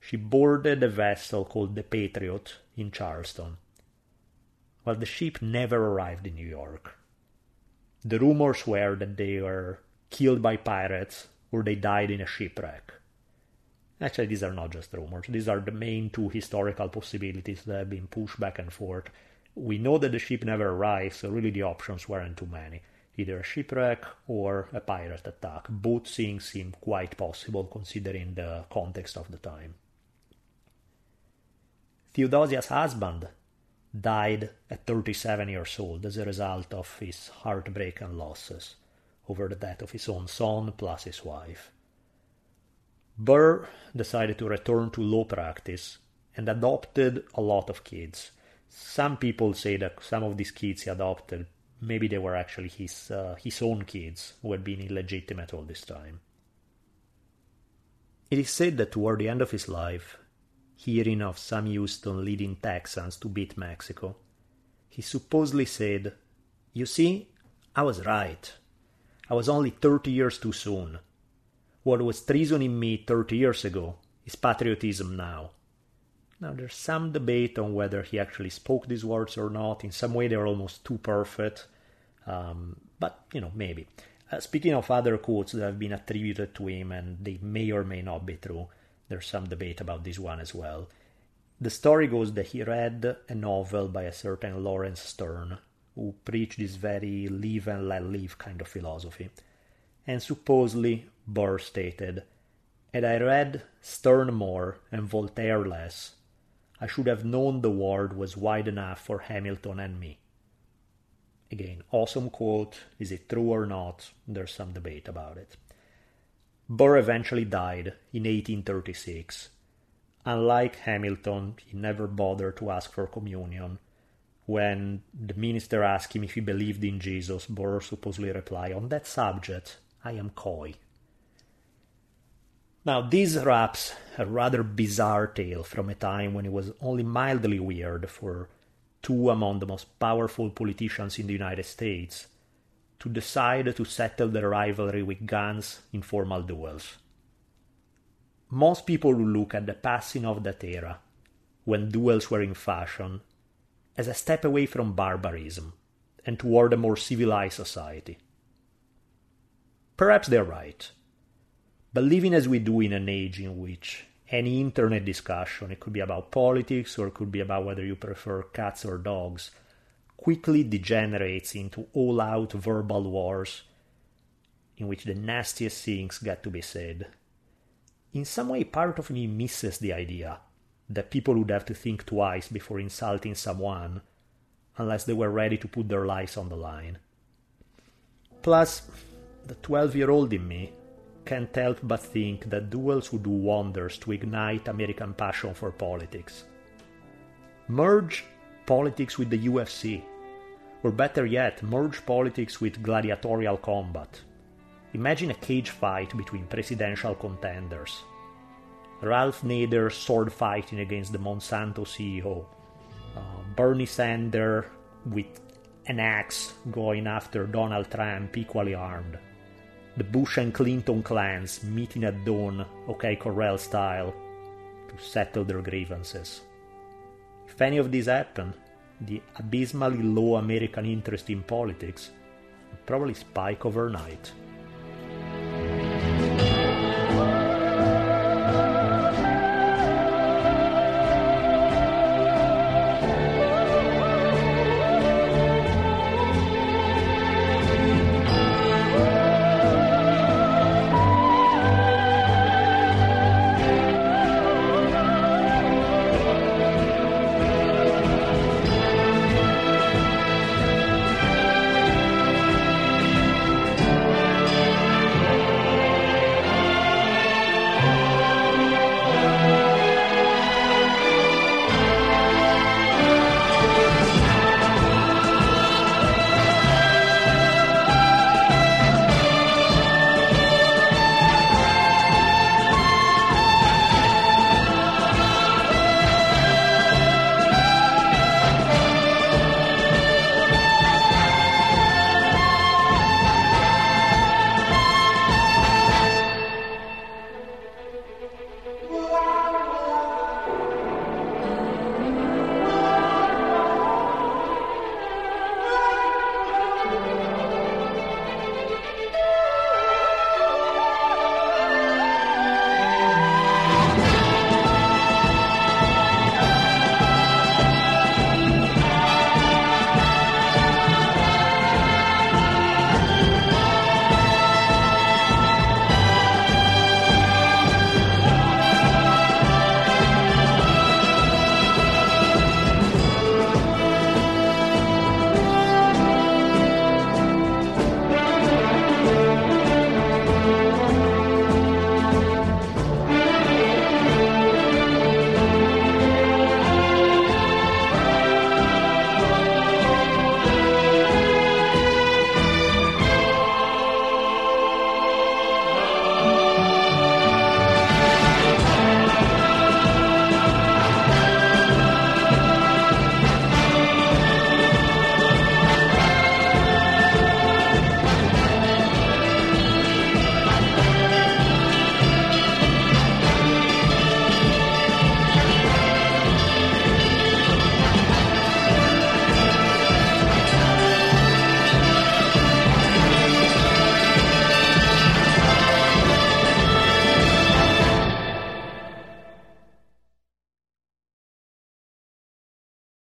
she boarded a vessel called the Patriot in Charleston. Well, the ship never arrived in New York. The rumors were that they were killed by pirates or they died in a shipwreck. Actually, these are not just rumors. These are the main two historical possibilities that have been pushed back and forth. We know that the ship never arrived, so really the options weren't too many. Either a shipwreck or a pirate attack. Both things seem quite possible considering the context of the time. Theodosia's husband, died at 37 years old as a result of his heartbreak and losses over the death of his own son plus his wife. Burr decided to return to law practice and adopted a lot of kids. Some people say that some of these kids he adopted, maybe they were actually his, uh, his own kids who had been illegitimate all this time. It is said that toward the end of his life, hearing of Sam Houston leading Texans to beat Mexico. He supposedly said, You see, I was right. I was only 30 years too soon. What was treason in me 30 years ago is patriotism now. Now, there's some debate on whether he actually spoke these words or not. In some way, they're almost too perfect. Um, but, you know, maybe. Uh, speaking of other quotes that have been attributed to him and they may or may not be true, there's some debate about this one as well. The story goes that he read a novel by a certain Laurence Sterne, who preached this very live and let live kind of philosophy. And supposedly, Burr stated, Had I read Sterne more and Voltaire less, I should have known the world was wide enough for Hamilton and me. Again, awesome quote. Is it true or not? There's some debate about it. Burr eventually died in 1836. Unlike Hamilton, he never bothered to ask for communion. When the minister asked him if he believed in Jesus, Burr supposedly replied, On that subject, I am coy. Now, this wraps a rather bizarre tale from a time when it was only mildly weird for two among the most powerful politicians in the United States, to decide to settle their rivalry with guns in formal duels. Most people will look at the passing of that era, when duels were in fashion, as a step away from barbarism and toward a more civilized society. Perhaps they're right. But living as we do in an age in which any internet discussion, it could be about politics or it could be about whether you prefer cats or dogs, quickly degenerates into all out verbal wars in which the nastiest things get to be said. In some way, part of me misses the idea that people would have to think twice before insulting someone unless they were ready to put their lives on the line. Plus, the 12 year old in me can't help but think that duels would do wonders to ignite American passion for politics. Merge politics with the UFC, or better yet, merge politics with gladiatorial combat. Imagine a cage fight between presidential contenders. Ralph Nader sword fighting against the Monsanto CEO, uh, Bernie Sanders with an axe going after Donald Trump equally armed, the Bush and Clinton clans meeting at dawn, OK Corral style, to settle their grievances. If any of this happened, the abysmally low American interest in politics would probably spike overnight.